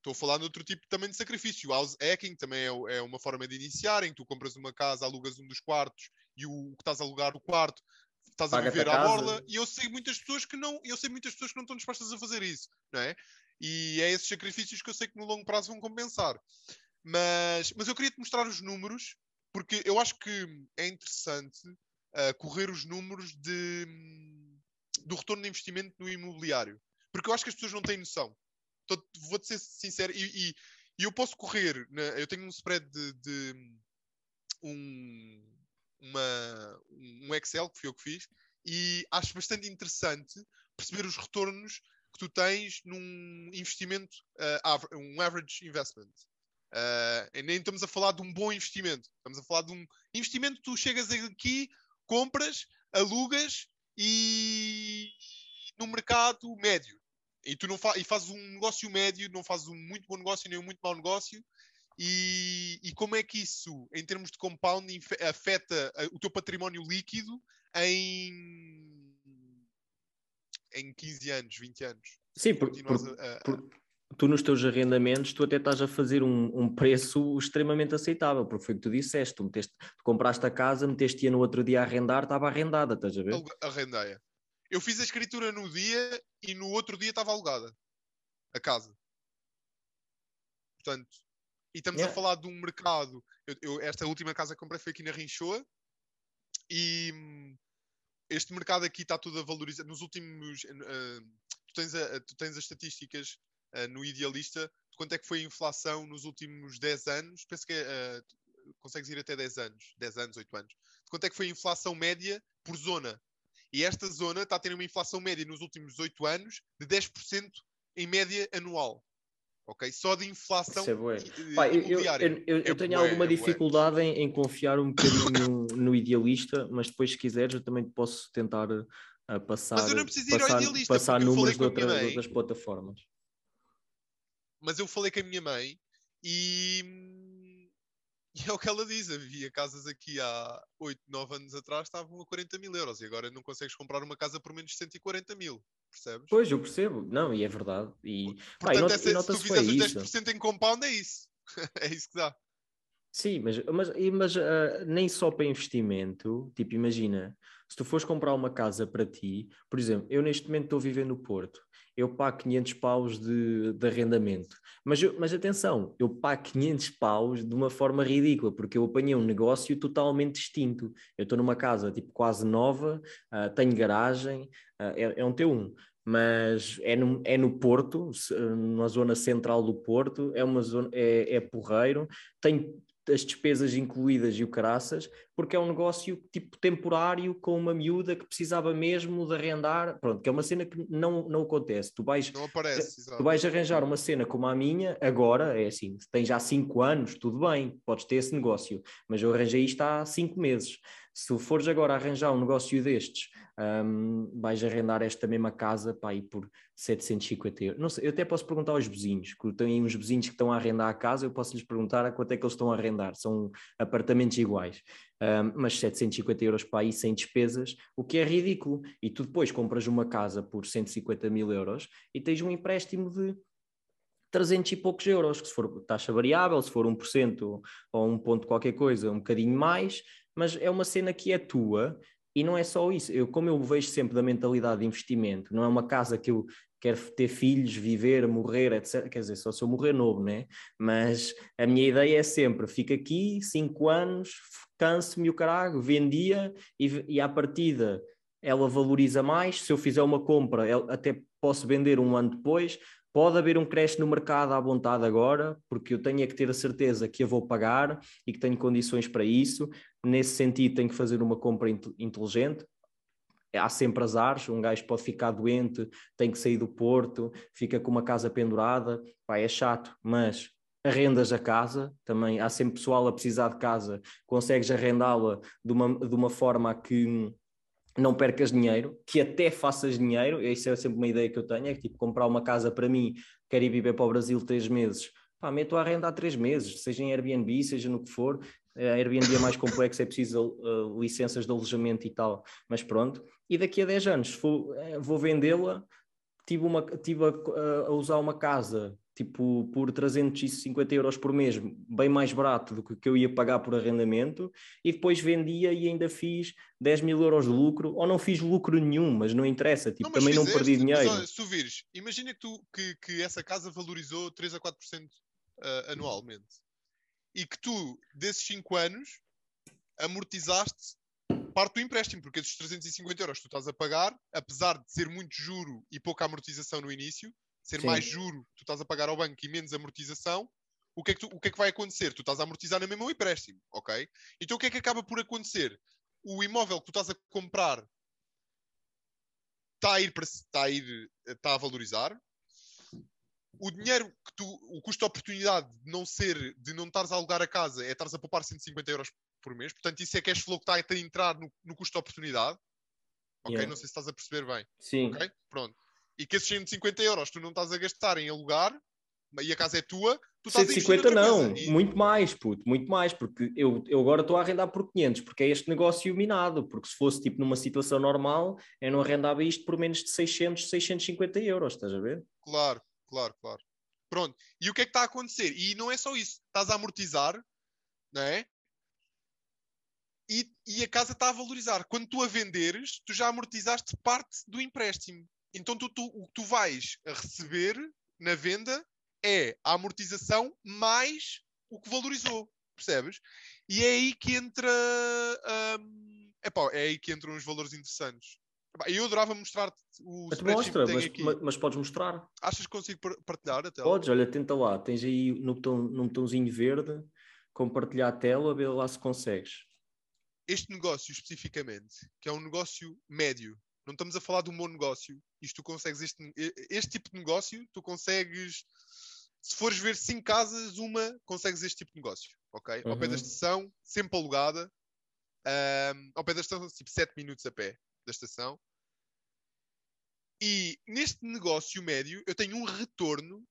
Estou a falar de outro tipo também de sacrifício. O house hacking também é, é, uma forma de iniciar, em que tu compras uma casa, alugas um dos quartos e o, que estás a alugar o quarto estás a viver à borla. E eu sei muitas pessoas que não, eu sei muitas pessoas que não estão dispostas a fazer isso, não é? E é esses sacrifícios que eu sei que no longo prazo vão compensar. Mas, mas eu queria te mostrar os números, porque eu acho que é interessante uh, correr os números de, do retorno de investimento no imobiliário. Porque eu acho que as pessoas não têm noção vou-te ser sincero, e, e, e, eu posso correr, né? eu tenho um spread de, de um, uma, um Excel que fui eu que fiz, e acho bastante interessante perceber os retornos que tu tens num investimento, uh, um average investment. Uh, nem estamos a falar de um bom investimento, estamos a falar de um investimento que tu chegas aqui, compras, alugas e no mercado médio. E tu não fa e fazes um negócio médio, não fazes um muito bom negócio nem um muito mau negócio. E, e como é que isso, em termos de compounding, afeta o teu património líquido em, em 15 anos, 20 anos? Sim, porque tu nos teus arrendamentos, tu até estás a fazer um, um, preço extremamente aceitável, porque foi o que tu disseste, tu, meteste, tu compraste a casa, meteste-a no outro dia a arrendar, estava arrendada, estás a ver? Arrendeia. Eu fiz a escritura no dia e no outro dia estava alugada a casa. Portanto, e estamos yeah. a falar de um mercado. Eu, eu, esta última casa que comprei foi aqui na Rinchoa e hum, este mercado aqui está tudo a valorizar. Nos últimos. Uh, tu, tens a, tu tens as estatísticas uh, no Idealista de quanto é que foi a inflação nos últimos 10 anos. Penso que uh, consegues ir até 10 anos, 10 anos, 8 anos. De quanto é que foi a inflação média por zona. E esta zona está a ter uma inflação média nos últimos 8 anos de 10% em média anual. ok? Só de inflação Isso é Pá, eu, eu- eu- eu- eu É tenho bué, alguma é dificuldade em, em confiar um bocadinho no idealista, mas depois, se quiseres, eu também posso tentar uh, passar, eu não preciso ir ao idealista, passar números de, outra- de mãe. outras plataformas. Mas eu falei com a minha mãe e, e é o que ela diz. Havia casas aqui há 8, 9 anos atrás estavam a 40 mil euros e agora não consegues comprar uma casa por menos de 140 mil. Percebes? Pois, eu percebo. Não, e é verdade. E, Portanto, nota- essa- e se tu fizeres isso. os 10% em compound, é isso. é isso que dá. Sim, mas, mas, mas ah, nem só para investimento, tipo, imagina, se tu fores comprar uma casa para ti, por exemplo, eu neste momento estou viver no Porto, eu pago 500 paus de, de arrendamento, mas, eu- mas atenção, eu pago 500 paus de uma forma ridícula, porque eu apanhei um negócio totalmente distinto. Eu estou numa casa, tipo, quase nova, ah, tenho garagem, ah, é, é um T1. Mas é no, é no Porto, na zona central do Porto, é uma zona, é, é porreiro, tem as despesas incluídas e o caraças, porque é um negócio tipo temporário com uma miúda que precisava mesmo de arrendar, pronto, que é uma cena que não, não acontece. Tu vais, Não aparece. exato. tu vais arranjar uma cena como a minha, agora é assim, tens já 5 anos, tudo bem, podes ter esse negócio, mas eu arranjei isto há 5 meses. Se tu fores agora arranjar um negócio destes, hum, vais arrendar esta mesma casa para ir por 750 euros. Não sei, eu até posso perguntar aos vizinhos, que têm uns vizinhos que estão a arrendar a casa, eu posso lhes perguntar a quanto é que eles estão a arrendar. São apartamentos iguais. Hum, mas 750 euros para aí sem despesas, o que é ridículo. E tu depois compras uma casa por 150 mil euros e tens um empréstimo de 300 e poucos euros, que se for taxa variável, se for 1% ou um ponto qualquer coisa, um bocadinho mais, mas é uma cena que é tua e não é só isso. Eu, como eu vejo sempre da mentalidade de investimento, não é uma casa que eu quero ter filhos, viver, morrer, etc. Quer dizer, só se eu morrer novo, né? Mas a minha ideia é sempre, fica aqui 5 anos, canso-me o caralho, vendia e, e à partida ela valoriza mais. Se eu fizer uma compra, eu até posso vender um ano depois. Pode haver um creche no mercado à vontade agora, porque eu tenho é que ter a certeza que a vou pagar e que tenho condições para isso. Nesse sentido, tenho que fazer uma compra int- inteligente. Há sempre azares, um gajo pode ficar doente, tem que sair do Porto, fica com uma casa pendurada, pá, é chato, mas arrendas a casa, também há sempre pessoal a precisar de casa, consegues arrendá-la de uma, de uma forma que não percas dinheiro, que até faças dinheiro, isso é sempre uma ideia que eu tenho, é que tipo, comprar uma casa para mim, quero ir viver para o Brasil três meses, pá, meto a arrendar três meses, seja em Airbnb, seja no que for, a Airbnb é mais complexo, é preciso uh, licenças de alojamento e tal, mas pronto, e daqui a 10 anos vou, eh, vou vendê-la, tive, uma, tive a, a usar uma casa tipo por 350 euros por mês, bem mais barato do que eu ia pagar por arrendamento, e depois vendia e ainda fiz 10 mil euros de lucro, ou não fiz lucro nenhum, mas não interessa, tipo, Não, mas também não fizeste, perdi mas dinheiro. olha, se tu vires, imagina que, tu, que, que essa casa valorizou 3 a 4% uh, anualmente e que tu, desses 5 anos, amortizaste parte do empréstimo, porque esses 350 euros que tu estás a pagar, apesar de ser muito juro e pouca amortização no início, ser Sim. mais juro que tu estás a pagar ao banco e menos amortização, o que, é que tu- o que é que vai acontecer? Tu estás a amortizar na mesma o empréstimo, ok? Então o que é que acaba por acontecer? O imóvel que tu estás a comprar está a ir está a ir está a valorizar o dinheiro que tu o custo de oportunidade de não ser de não estares a alugar a casa é estares a poupar 150 euros por mês. Portanto isso é cash flow que está a entrar no, no custo de oportunidade. Ok? Yeah. não sei se estás a perceber bem. Sim, ok? Pronto. E que esses 150 euros tu não estás a gastar em alugar e a casa é tua tu estás a investir 150 noutra não. E- muito mais, puto, muito mais, porque eu, eu agora estou a arrendar por 500, porque é este negócio minado, porque se fosse tipo numa situação normal, eu não arrendava isto por menos de 600, 650 euros, estás a ver? Claro, claro, claro. Pronto. E o que é que está a acontecer? E não é só isso. Estás a amortizar, não é? E, e a casa está a valorizar. Quando tu a venderes, tu já amortizaste parte do empréstimo. Então tu, tu- o que tu vais a receber na venda é a amortização mais o que valorizou. Percebes? E é aí que entra. hum, epá, é aí que entram os valores interessantes. Eu adorava mostrar-te o Mas mostra, mas, mas, mas podes mostrar. Achas que consigo par- partilhar a tela? Podes, olha, tenta lá, tens aí no, botão, no botãozinho verde, compartilhar a tela, vê lá se consegues. Este negócio especificamente, que é um negócio médio, não estamos a falar de um bom negócio. Isto tu consegues este, este tipo de negócio, tu consegues Se fores ver cinco casas, uma consegues este tipo de negócio, ok? Ao pé da Uhum. estação, sempre alugada. ahm, ao pé da estação, tipo 7 minutos a pé da estação. E neste negócio médio, eu tenho um retorno.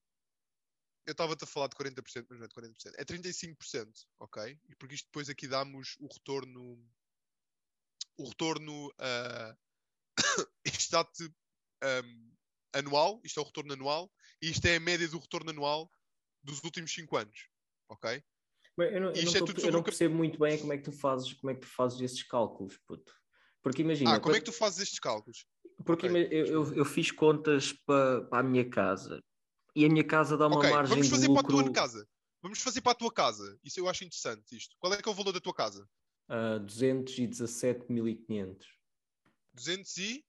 Eu estava-te a falar de 40%, mas não é de 40%. É 35%, ok? E porque isto depois aqui damos o retorno. O retorno. ah, isto dá-te ahm, anual. Isto é o retorno anual. E isto é a média do retorno anual dos últimos 5 anos, ok? Bem, eu não, eu não é tô- tudo eu não percebo muito bem como é que tu fazes, como é que tu fazes esses cálculos, puto. Porque imagina, Ah, como é que tu fazes estes cálculos? porque ok, ima- eu, eu, eu fiz contas para a minha casa e a minha casa dá uma Ok, margem vamos de fazer para a lucro tua casa. Vamos fazer para a tua casa. Isso eu acho interessante. Isto. Qual é que é o valor da tua casa? a 217.500. 200 e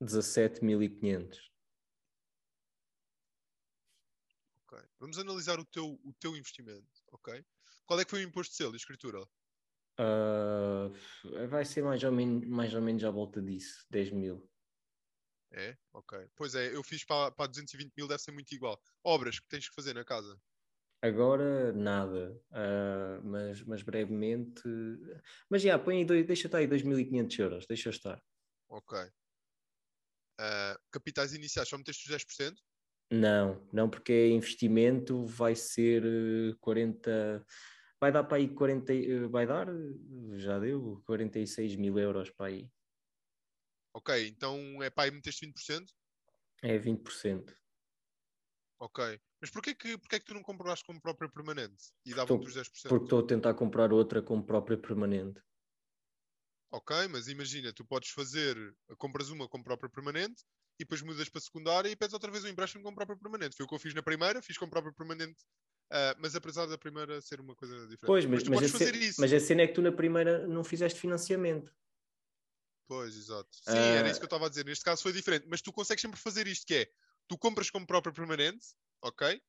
17.500. Ok. Vamos analisar o teu, o teu investimento, ok? Qual é que foi o imposto de selo e escritura? Ah, vai ser mais ou, menos, mais ou menos à volta disso, 10 mil. É? Ok. Pois é, eu fiz para, para 220 mil, deve ser muito igual. Obras que tens que fazer na casa. Agora nada, Ah, mas, mas brevemente. Mas já, põe aí, dois, deixa estar aí 2.500 euros, deixa estar. Ok. Ah, capitais iniciais, só meteste os 10%? Não, não, porque é investimento, vai ser eh, 40. Vai dar para aí 40. eh, Vai dar, já deu, 46 mil euros para aí. Ok, então é para aí meteste 20%? É 20%. Ok. Mas porquê que, porquê que tu não compraste como própria permanente? E Estou- davam-te os 10%? Porque estou a tentar comprar outra como própria permanente. Ok, mas imagina, tu podes fazer, compras uma com própria permanente e depois mudas para secundária e pedes outra vez um empréstimo com própria permanente. Foi o que eu fiz na primeira, fiz com própria permanente, ah, mas apesar da primeira ser uma coisa diferente. Pois, mas, mas, podes a fazer ce- isso. mas a cena é que tu na primeira não fizeste financiamento. Pois, exato. Sim, era Ah. isso que eu estava a dizer. Neste caso foi diferente, mas tu consegues sempre fazer isto, que é, tu compras como própria permanente, ok?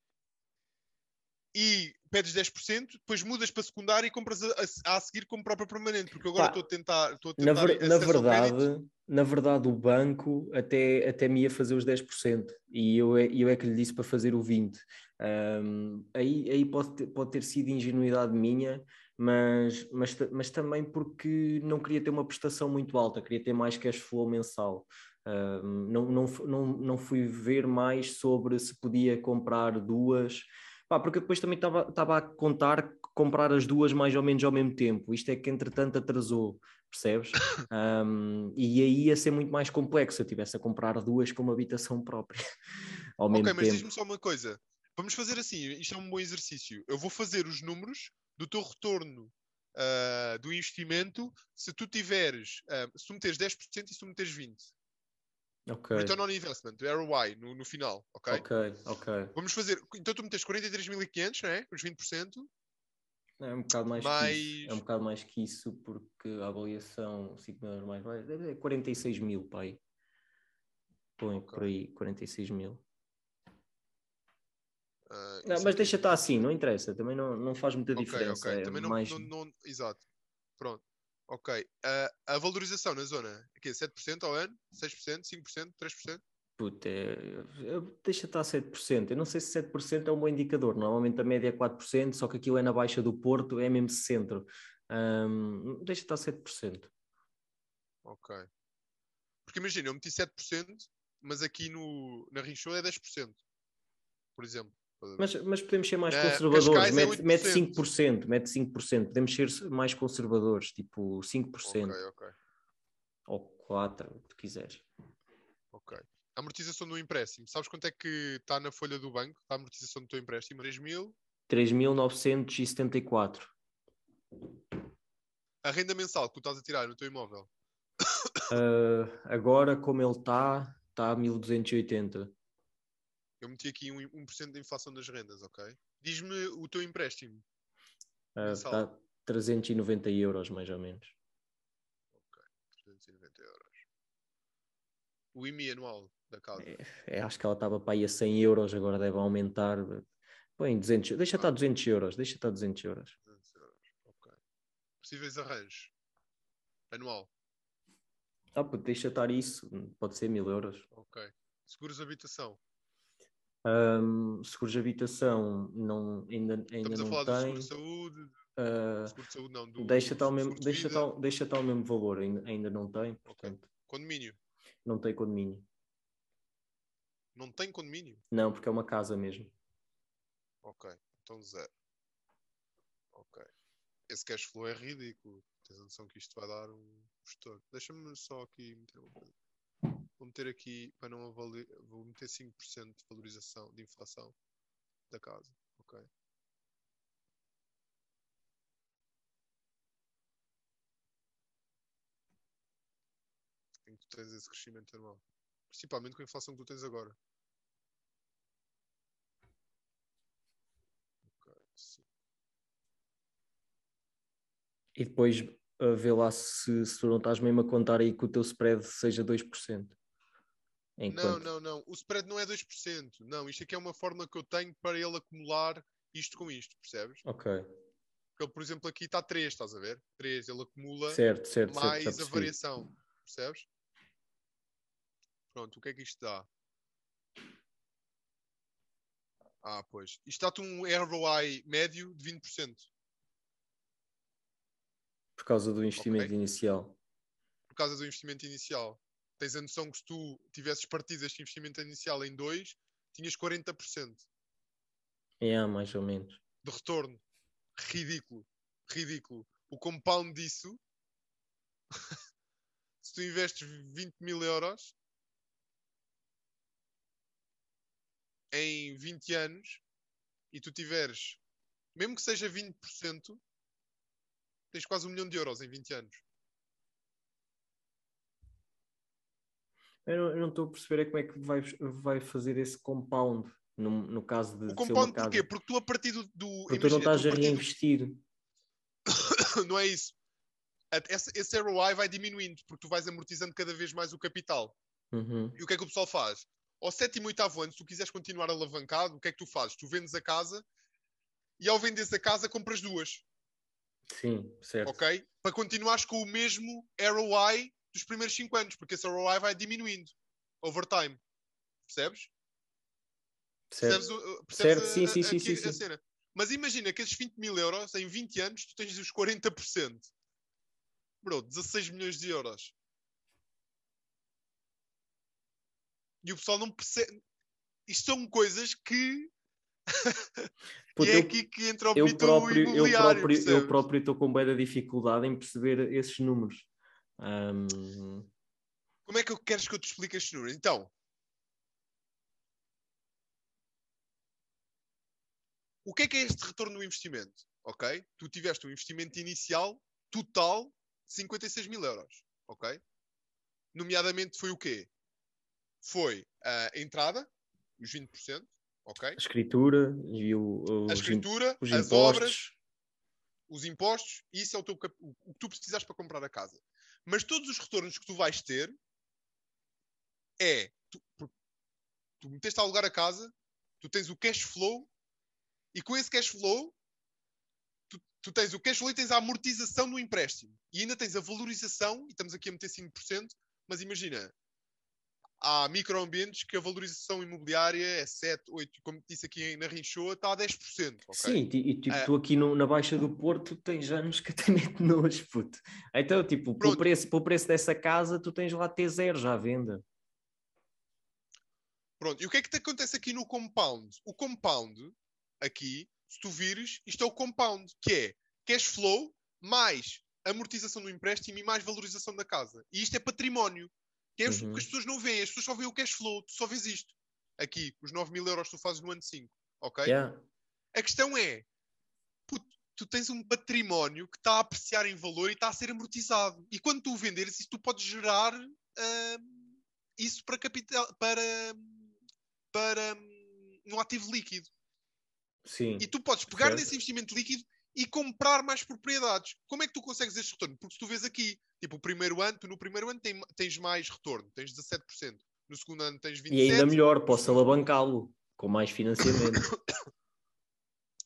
E pedes 10%, depois mudas para secundária e compras a, a- a seguir como própria permanente, porque agora estou a tentar, estou a Na, tentar ver- na ao crédito. verdade, na verdade, o banco até, até me ia fazer os 10% e eu é, eu é que lhe disse para fazer o 20%. Ahm, aí aí pode, ter, pode ter sido ingenuidade minha, mas, mas, mas também porque não queria ter uma prestação muito alta, queria ter mais cash flow mensal. Ahm, não, não, não, não fui ver mais sobre se podia comprar duas. Pá, porque depois também estava a contar comprar as duas mais ou menos ao mesmo tempo. Isto é que entretanto atrasou, percebes? Um, e aí ia ser muito mais complexo se eu tivesse a comprar duas com uma habitação própria ao Ok, mesmo mas tempo. diz-me só uma coisa. Vamos fazer assim, isto é um bom exercício. Eu vou fazer os números do teu retorno ah, do investimento se tu tiveres, ah, se tu meteres 10% e se tu meteres 20%. Ok, Return on Investment, ROI, no, no final, ok? ok, ok. Vamos fazer, então tu metes 43.500, não é? Os 20%. É um bocado mais, que isso. É um Mais- bocado mais que isso porque a avaliação 5 mil mais deve ser 46 mil, pai. Põe Ok. por aí 46 mil. ah, Não, mas aqui- deixa estar assim, não interessa, também não, não faz muita diferença. ok. é Também não, mais... não, não- Exato. Pronto. Ok. Ah, a valorização na zona, aqui, 7% ao ano? 6%? 5%? 3%? Puta, é, eu- deixa estar 7%. Eu não sei se 7% é um bom indicador. Normalmente a média é 4%, só que aquilo é na Baixa do Porto, é mesmo centro. Ahm, deixa estar 7%. Ok. Porque imagina, eu meti 7%, mas aqui no, na Rinchou é 10%. Por exemplo. Mas, mas podemos ser mais Eh, conservadores. Cascais é Mete, mete 8%. 5%, mete 5%. Podemos ser mais conservadores, tipo 5% Ok, ok. ou 4%, o que tu quiseres. Ok. A amortização do empréstimo. Sabes quanto é que está na folha do banco? A amortização do teu empréstimo? 3 mil. 3.974. A renda mensal que tu estás a tirar no teu imóvel. Ah, agora, como ele está, está a 1.280. Eu meti aqui um, 1% de inflação das rendas, ok? Diz-me o teu empréstimo. Ah, Mensal. Está 390 euros, mais ou menos. 390 euros. O IMI anual da casa. É, acho que ela estava para aí a 100 euros, agora deve aumentar. Põe 200, deixa estar 200 euros, deixa estar 200 euros. 200 euros. Ok. Possíveis arranjos. Anual. Ah, deixa estar isso, pode ser 1000 euros. Ok. Seguros de habitação. Um, seguros de habitação não, ainda, ainda Estamos não tem. seguro de saúde, Uh, seguro de saúde não, do deixa tal mesmo, seguro de deixa tal, deixa tal mesmo valor, ainda, ainda não tem, portanto, condomínio. não tem condomínio. Não tem condomínio? Não, porque é uma casa mesmo. Ok, então zero. Ok. Esse cash flow é ridículo. Tens a noção que isto vai dar um gestor. Deixa-me só aqui meter uma coisa. Vou meter aqui para não avaliar. Vou meter 5% de valorização de inflação da casa. Ok. Em que tu tens esse crescimento anual. Principalmente com a inflação que tu tens agora. E depois uh, vê lá se, se tu não estás mesmo a contar aí que o teu spread seja 2%. Não, Enquanto... não, não. O spread não é 2%. Não, isto aqui é uma fórmula que eu tenho para ele acumular isto com isto, percebes? Ok, ele, por exemplo, aqui está 3, estás a ver? 3, ele acumula certo, certo, certo, mais já a variação, percebes? Pronto, o que é que isto dá? Ah, pois. Isto dá-te um ROI médio de 20%. Por causa do investimento Ok. inicial. por causa do investimento inicial. Tens a noção que se tu tivesses partido este investimento inicial em 2, tinhas 40% É, mais ou menos. de retorno. Ridículo. Ridículo. O compound disso, se tu investes 20 mil euros em 20 anos e tu tiveres, mesmo que seja 20%, tens quase um milhão de euros em 20 anos. Eu não- estou a perceber é como é que vai, vai fazer esse compound no, no caso de, O ser compound casa. porquê? Porque tu a partir do. do Porque tu não imagina, estás a partir do- reinvestir. não é isso. Esse, esse ROI vai diminuindo porque tu vais amortizando cada vez mais o capital. Uhum. E o que é que o pessoal faz? Ao sétimo, oitavo ano, se tu quiseres continuar alavancado, o que é que tu fazes? Tu vendes a casa e ao venderes a casa compras duas, Sim, certo. ok? Para continuares com o mesmo ROI dos primeiros 5 anos, porque esse ROI vai diminuindo over time. Percebes? Percebes, percebes sim, a- sim, sim, sim, a cena? Mas imagina que esses 20 mil euros, em 20 anos, tu tens os 40%. Bro, 16 milhões de euros. E o pessoal não percebe. Isto são coisas que. E é eu- aqui que entra o eu próprio, eu imobiliário. próprio, eu próprio estou com bem dificuldade em perceber esses números. Ahm, Como é que eu queres que eu te explique estes números? Então, o que é que é este retorno do investimento? Ok? Tu tiveste um investimento inicial total de 56 mil euros. Ok? Nomeadamente foi o quê? Foi a entrada, os 20%. Ok? a escritura e o, A os, im- escritura, os as obras, impostos. os impostos, e isso é o, teu o o que tu precisaste para comprar a casa. Mas todos os retornos que tu vais ter é tu, tu meteste a alugar a casa, tu tens o cash flow, e com esse cash flow tu, tu tens o cash flow e tens a amortização do empréstimo. E ainda tens a valorização, e estamos aqui a meter 5%, mas imagina, há microambientes que a valorização imobiliária é 7, 8, como disse aqui na Rinchoa, está a 10%. ok? Sim, e tipo, Ah. tu aqui no- na Baixa do Porto tens anos que até mete nojo, puto. Então, tipo, pelo preço, pelo preço dessa casa, tu tens lá T0 já à venda. Pronto, e o que é que te acontece aqui no compound? O compound, aqui, se tu vires, isto é o compound, que é cash flow mais amortização do empréstimo e mais valorização da casa. E isto é património. Que é Uhum. as pessoas não veem, as pessoas só veem o cash flow, tu só vês isto. Aqui, os 9 mil euros que tu fazes no ano 5. Ok? Yeah. A questão é, puto, tu tens um património que está a apreciar em valor e está a ser amortizado. E quando tu o venderes, isso tu podes gerar hum, isso para capital, para, para hum, um ativo líquido. Sim. E tu podes pegar Certo. nesse investimento líquido e comprar mais propriedades. Como é que tu consegues este retorno? Porque se tu vês aqui, tipo, o primeiro ano, tu no primeiro ano tem- tens mais retorno, tens 17%. No segundo ano tens 27%. E ainda melhor, posso alavancá-lo com mais financiamento.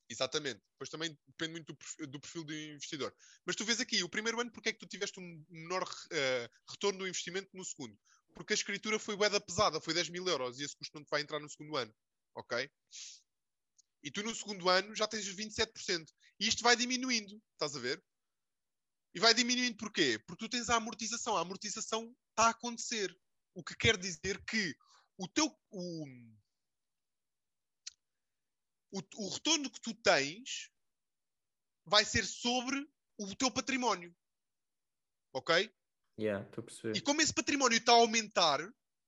Exatamente. Depois também depende muito do perfil, do perfil do investidor. Mas tu vês aqui, o primeiro ano, porque é que tu tiveste um menor eh, retorno do investimento no segundo? Porque a escritura foi bué da pesada, foi 10 mil euros e esse custo não te vai entrar no segundo ano. ok? E tu no segundo ano já tens os 27%. E isto vai diminuindo, estás a ver? E vai diminuindo porquê? Porque tu tens a amortização. A amortização está a acontecer. O que quer dizer que o teu. O, o, o retorno que tu tens vai ser sobre o teu património. Ok? Yeah, estou a perceber. E como esse património está a aumentar,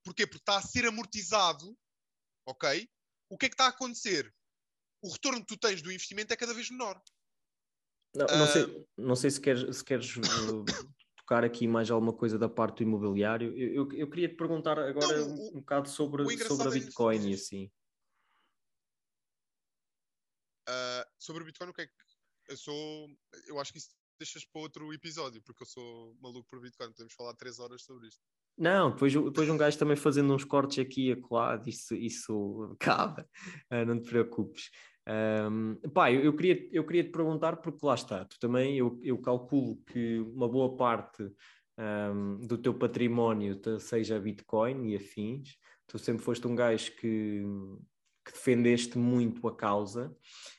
porquê? Porque está a ser amortizado, ok? O que é que está a acontecer? O retorno que tu tens do investimento é cada vez menor. Não, não, sei, não sei se queres, se queres uh, tocar aqui mais alguma coisa da parte do imobiliário. Eu, eu, eu queria te perguntar agora não, o, um, um bocado sobre, sobre a é Bitcoin é e assim. Uh, sobre o Bitcoin, o que é que eu sou. Eu acho que isso deixas para outro episódio, porque eu sou maluco por Bitcoin. Podemos falar três horas sobre isto. Não, depois, depois um gajo também fazendo uns cortes aqui e acolá, isso, isso cabe, uh, não te preocupes. Um, pá, eu, eu, queria, eu queria te perguntar, porque lá está, tu também, eu, eu calculo que uma boa parte um, do teu património seja Bitcoin e afins. Tu sempre foste um gajo que, que defendeste muito a causa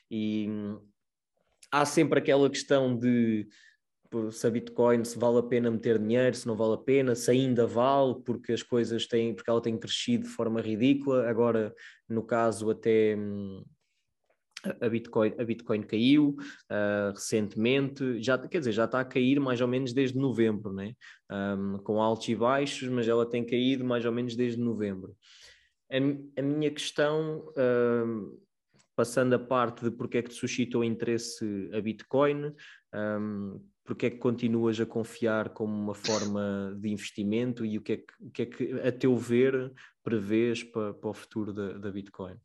e há sempre aquela questão de se a Bitcoin se vale a pena meter dinheiro, se não vale a pena, se ainda vale, porque as coisas têm, porque ela tem crescido de forma ridícula. Agora, no caso, até hum, a Bitcoin, a Bitcoin caiu uh, recentemente, já, quer dizer, já está a cair mais ou menos desde novembro, né? Um, com altos e baixos, mas ela tem caído mais ou menos desde novembro. A, a minha questão, passando a parte de porque é que te suscitou interesse a Bitcoin, um, porque é que continuas a confiar como uma forma de investimento e o que é que, o que, é que a teu ver, prevês para, para o futuro da, da Bitcoin?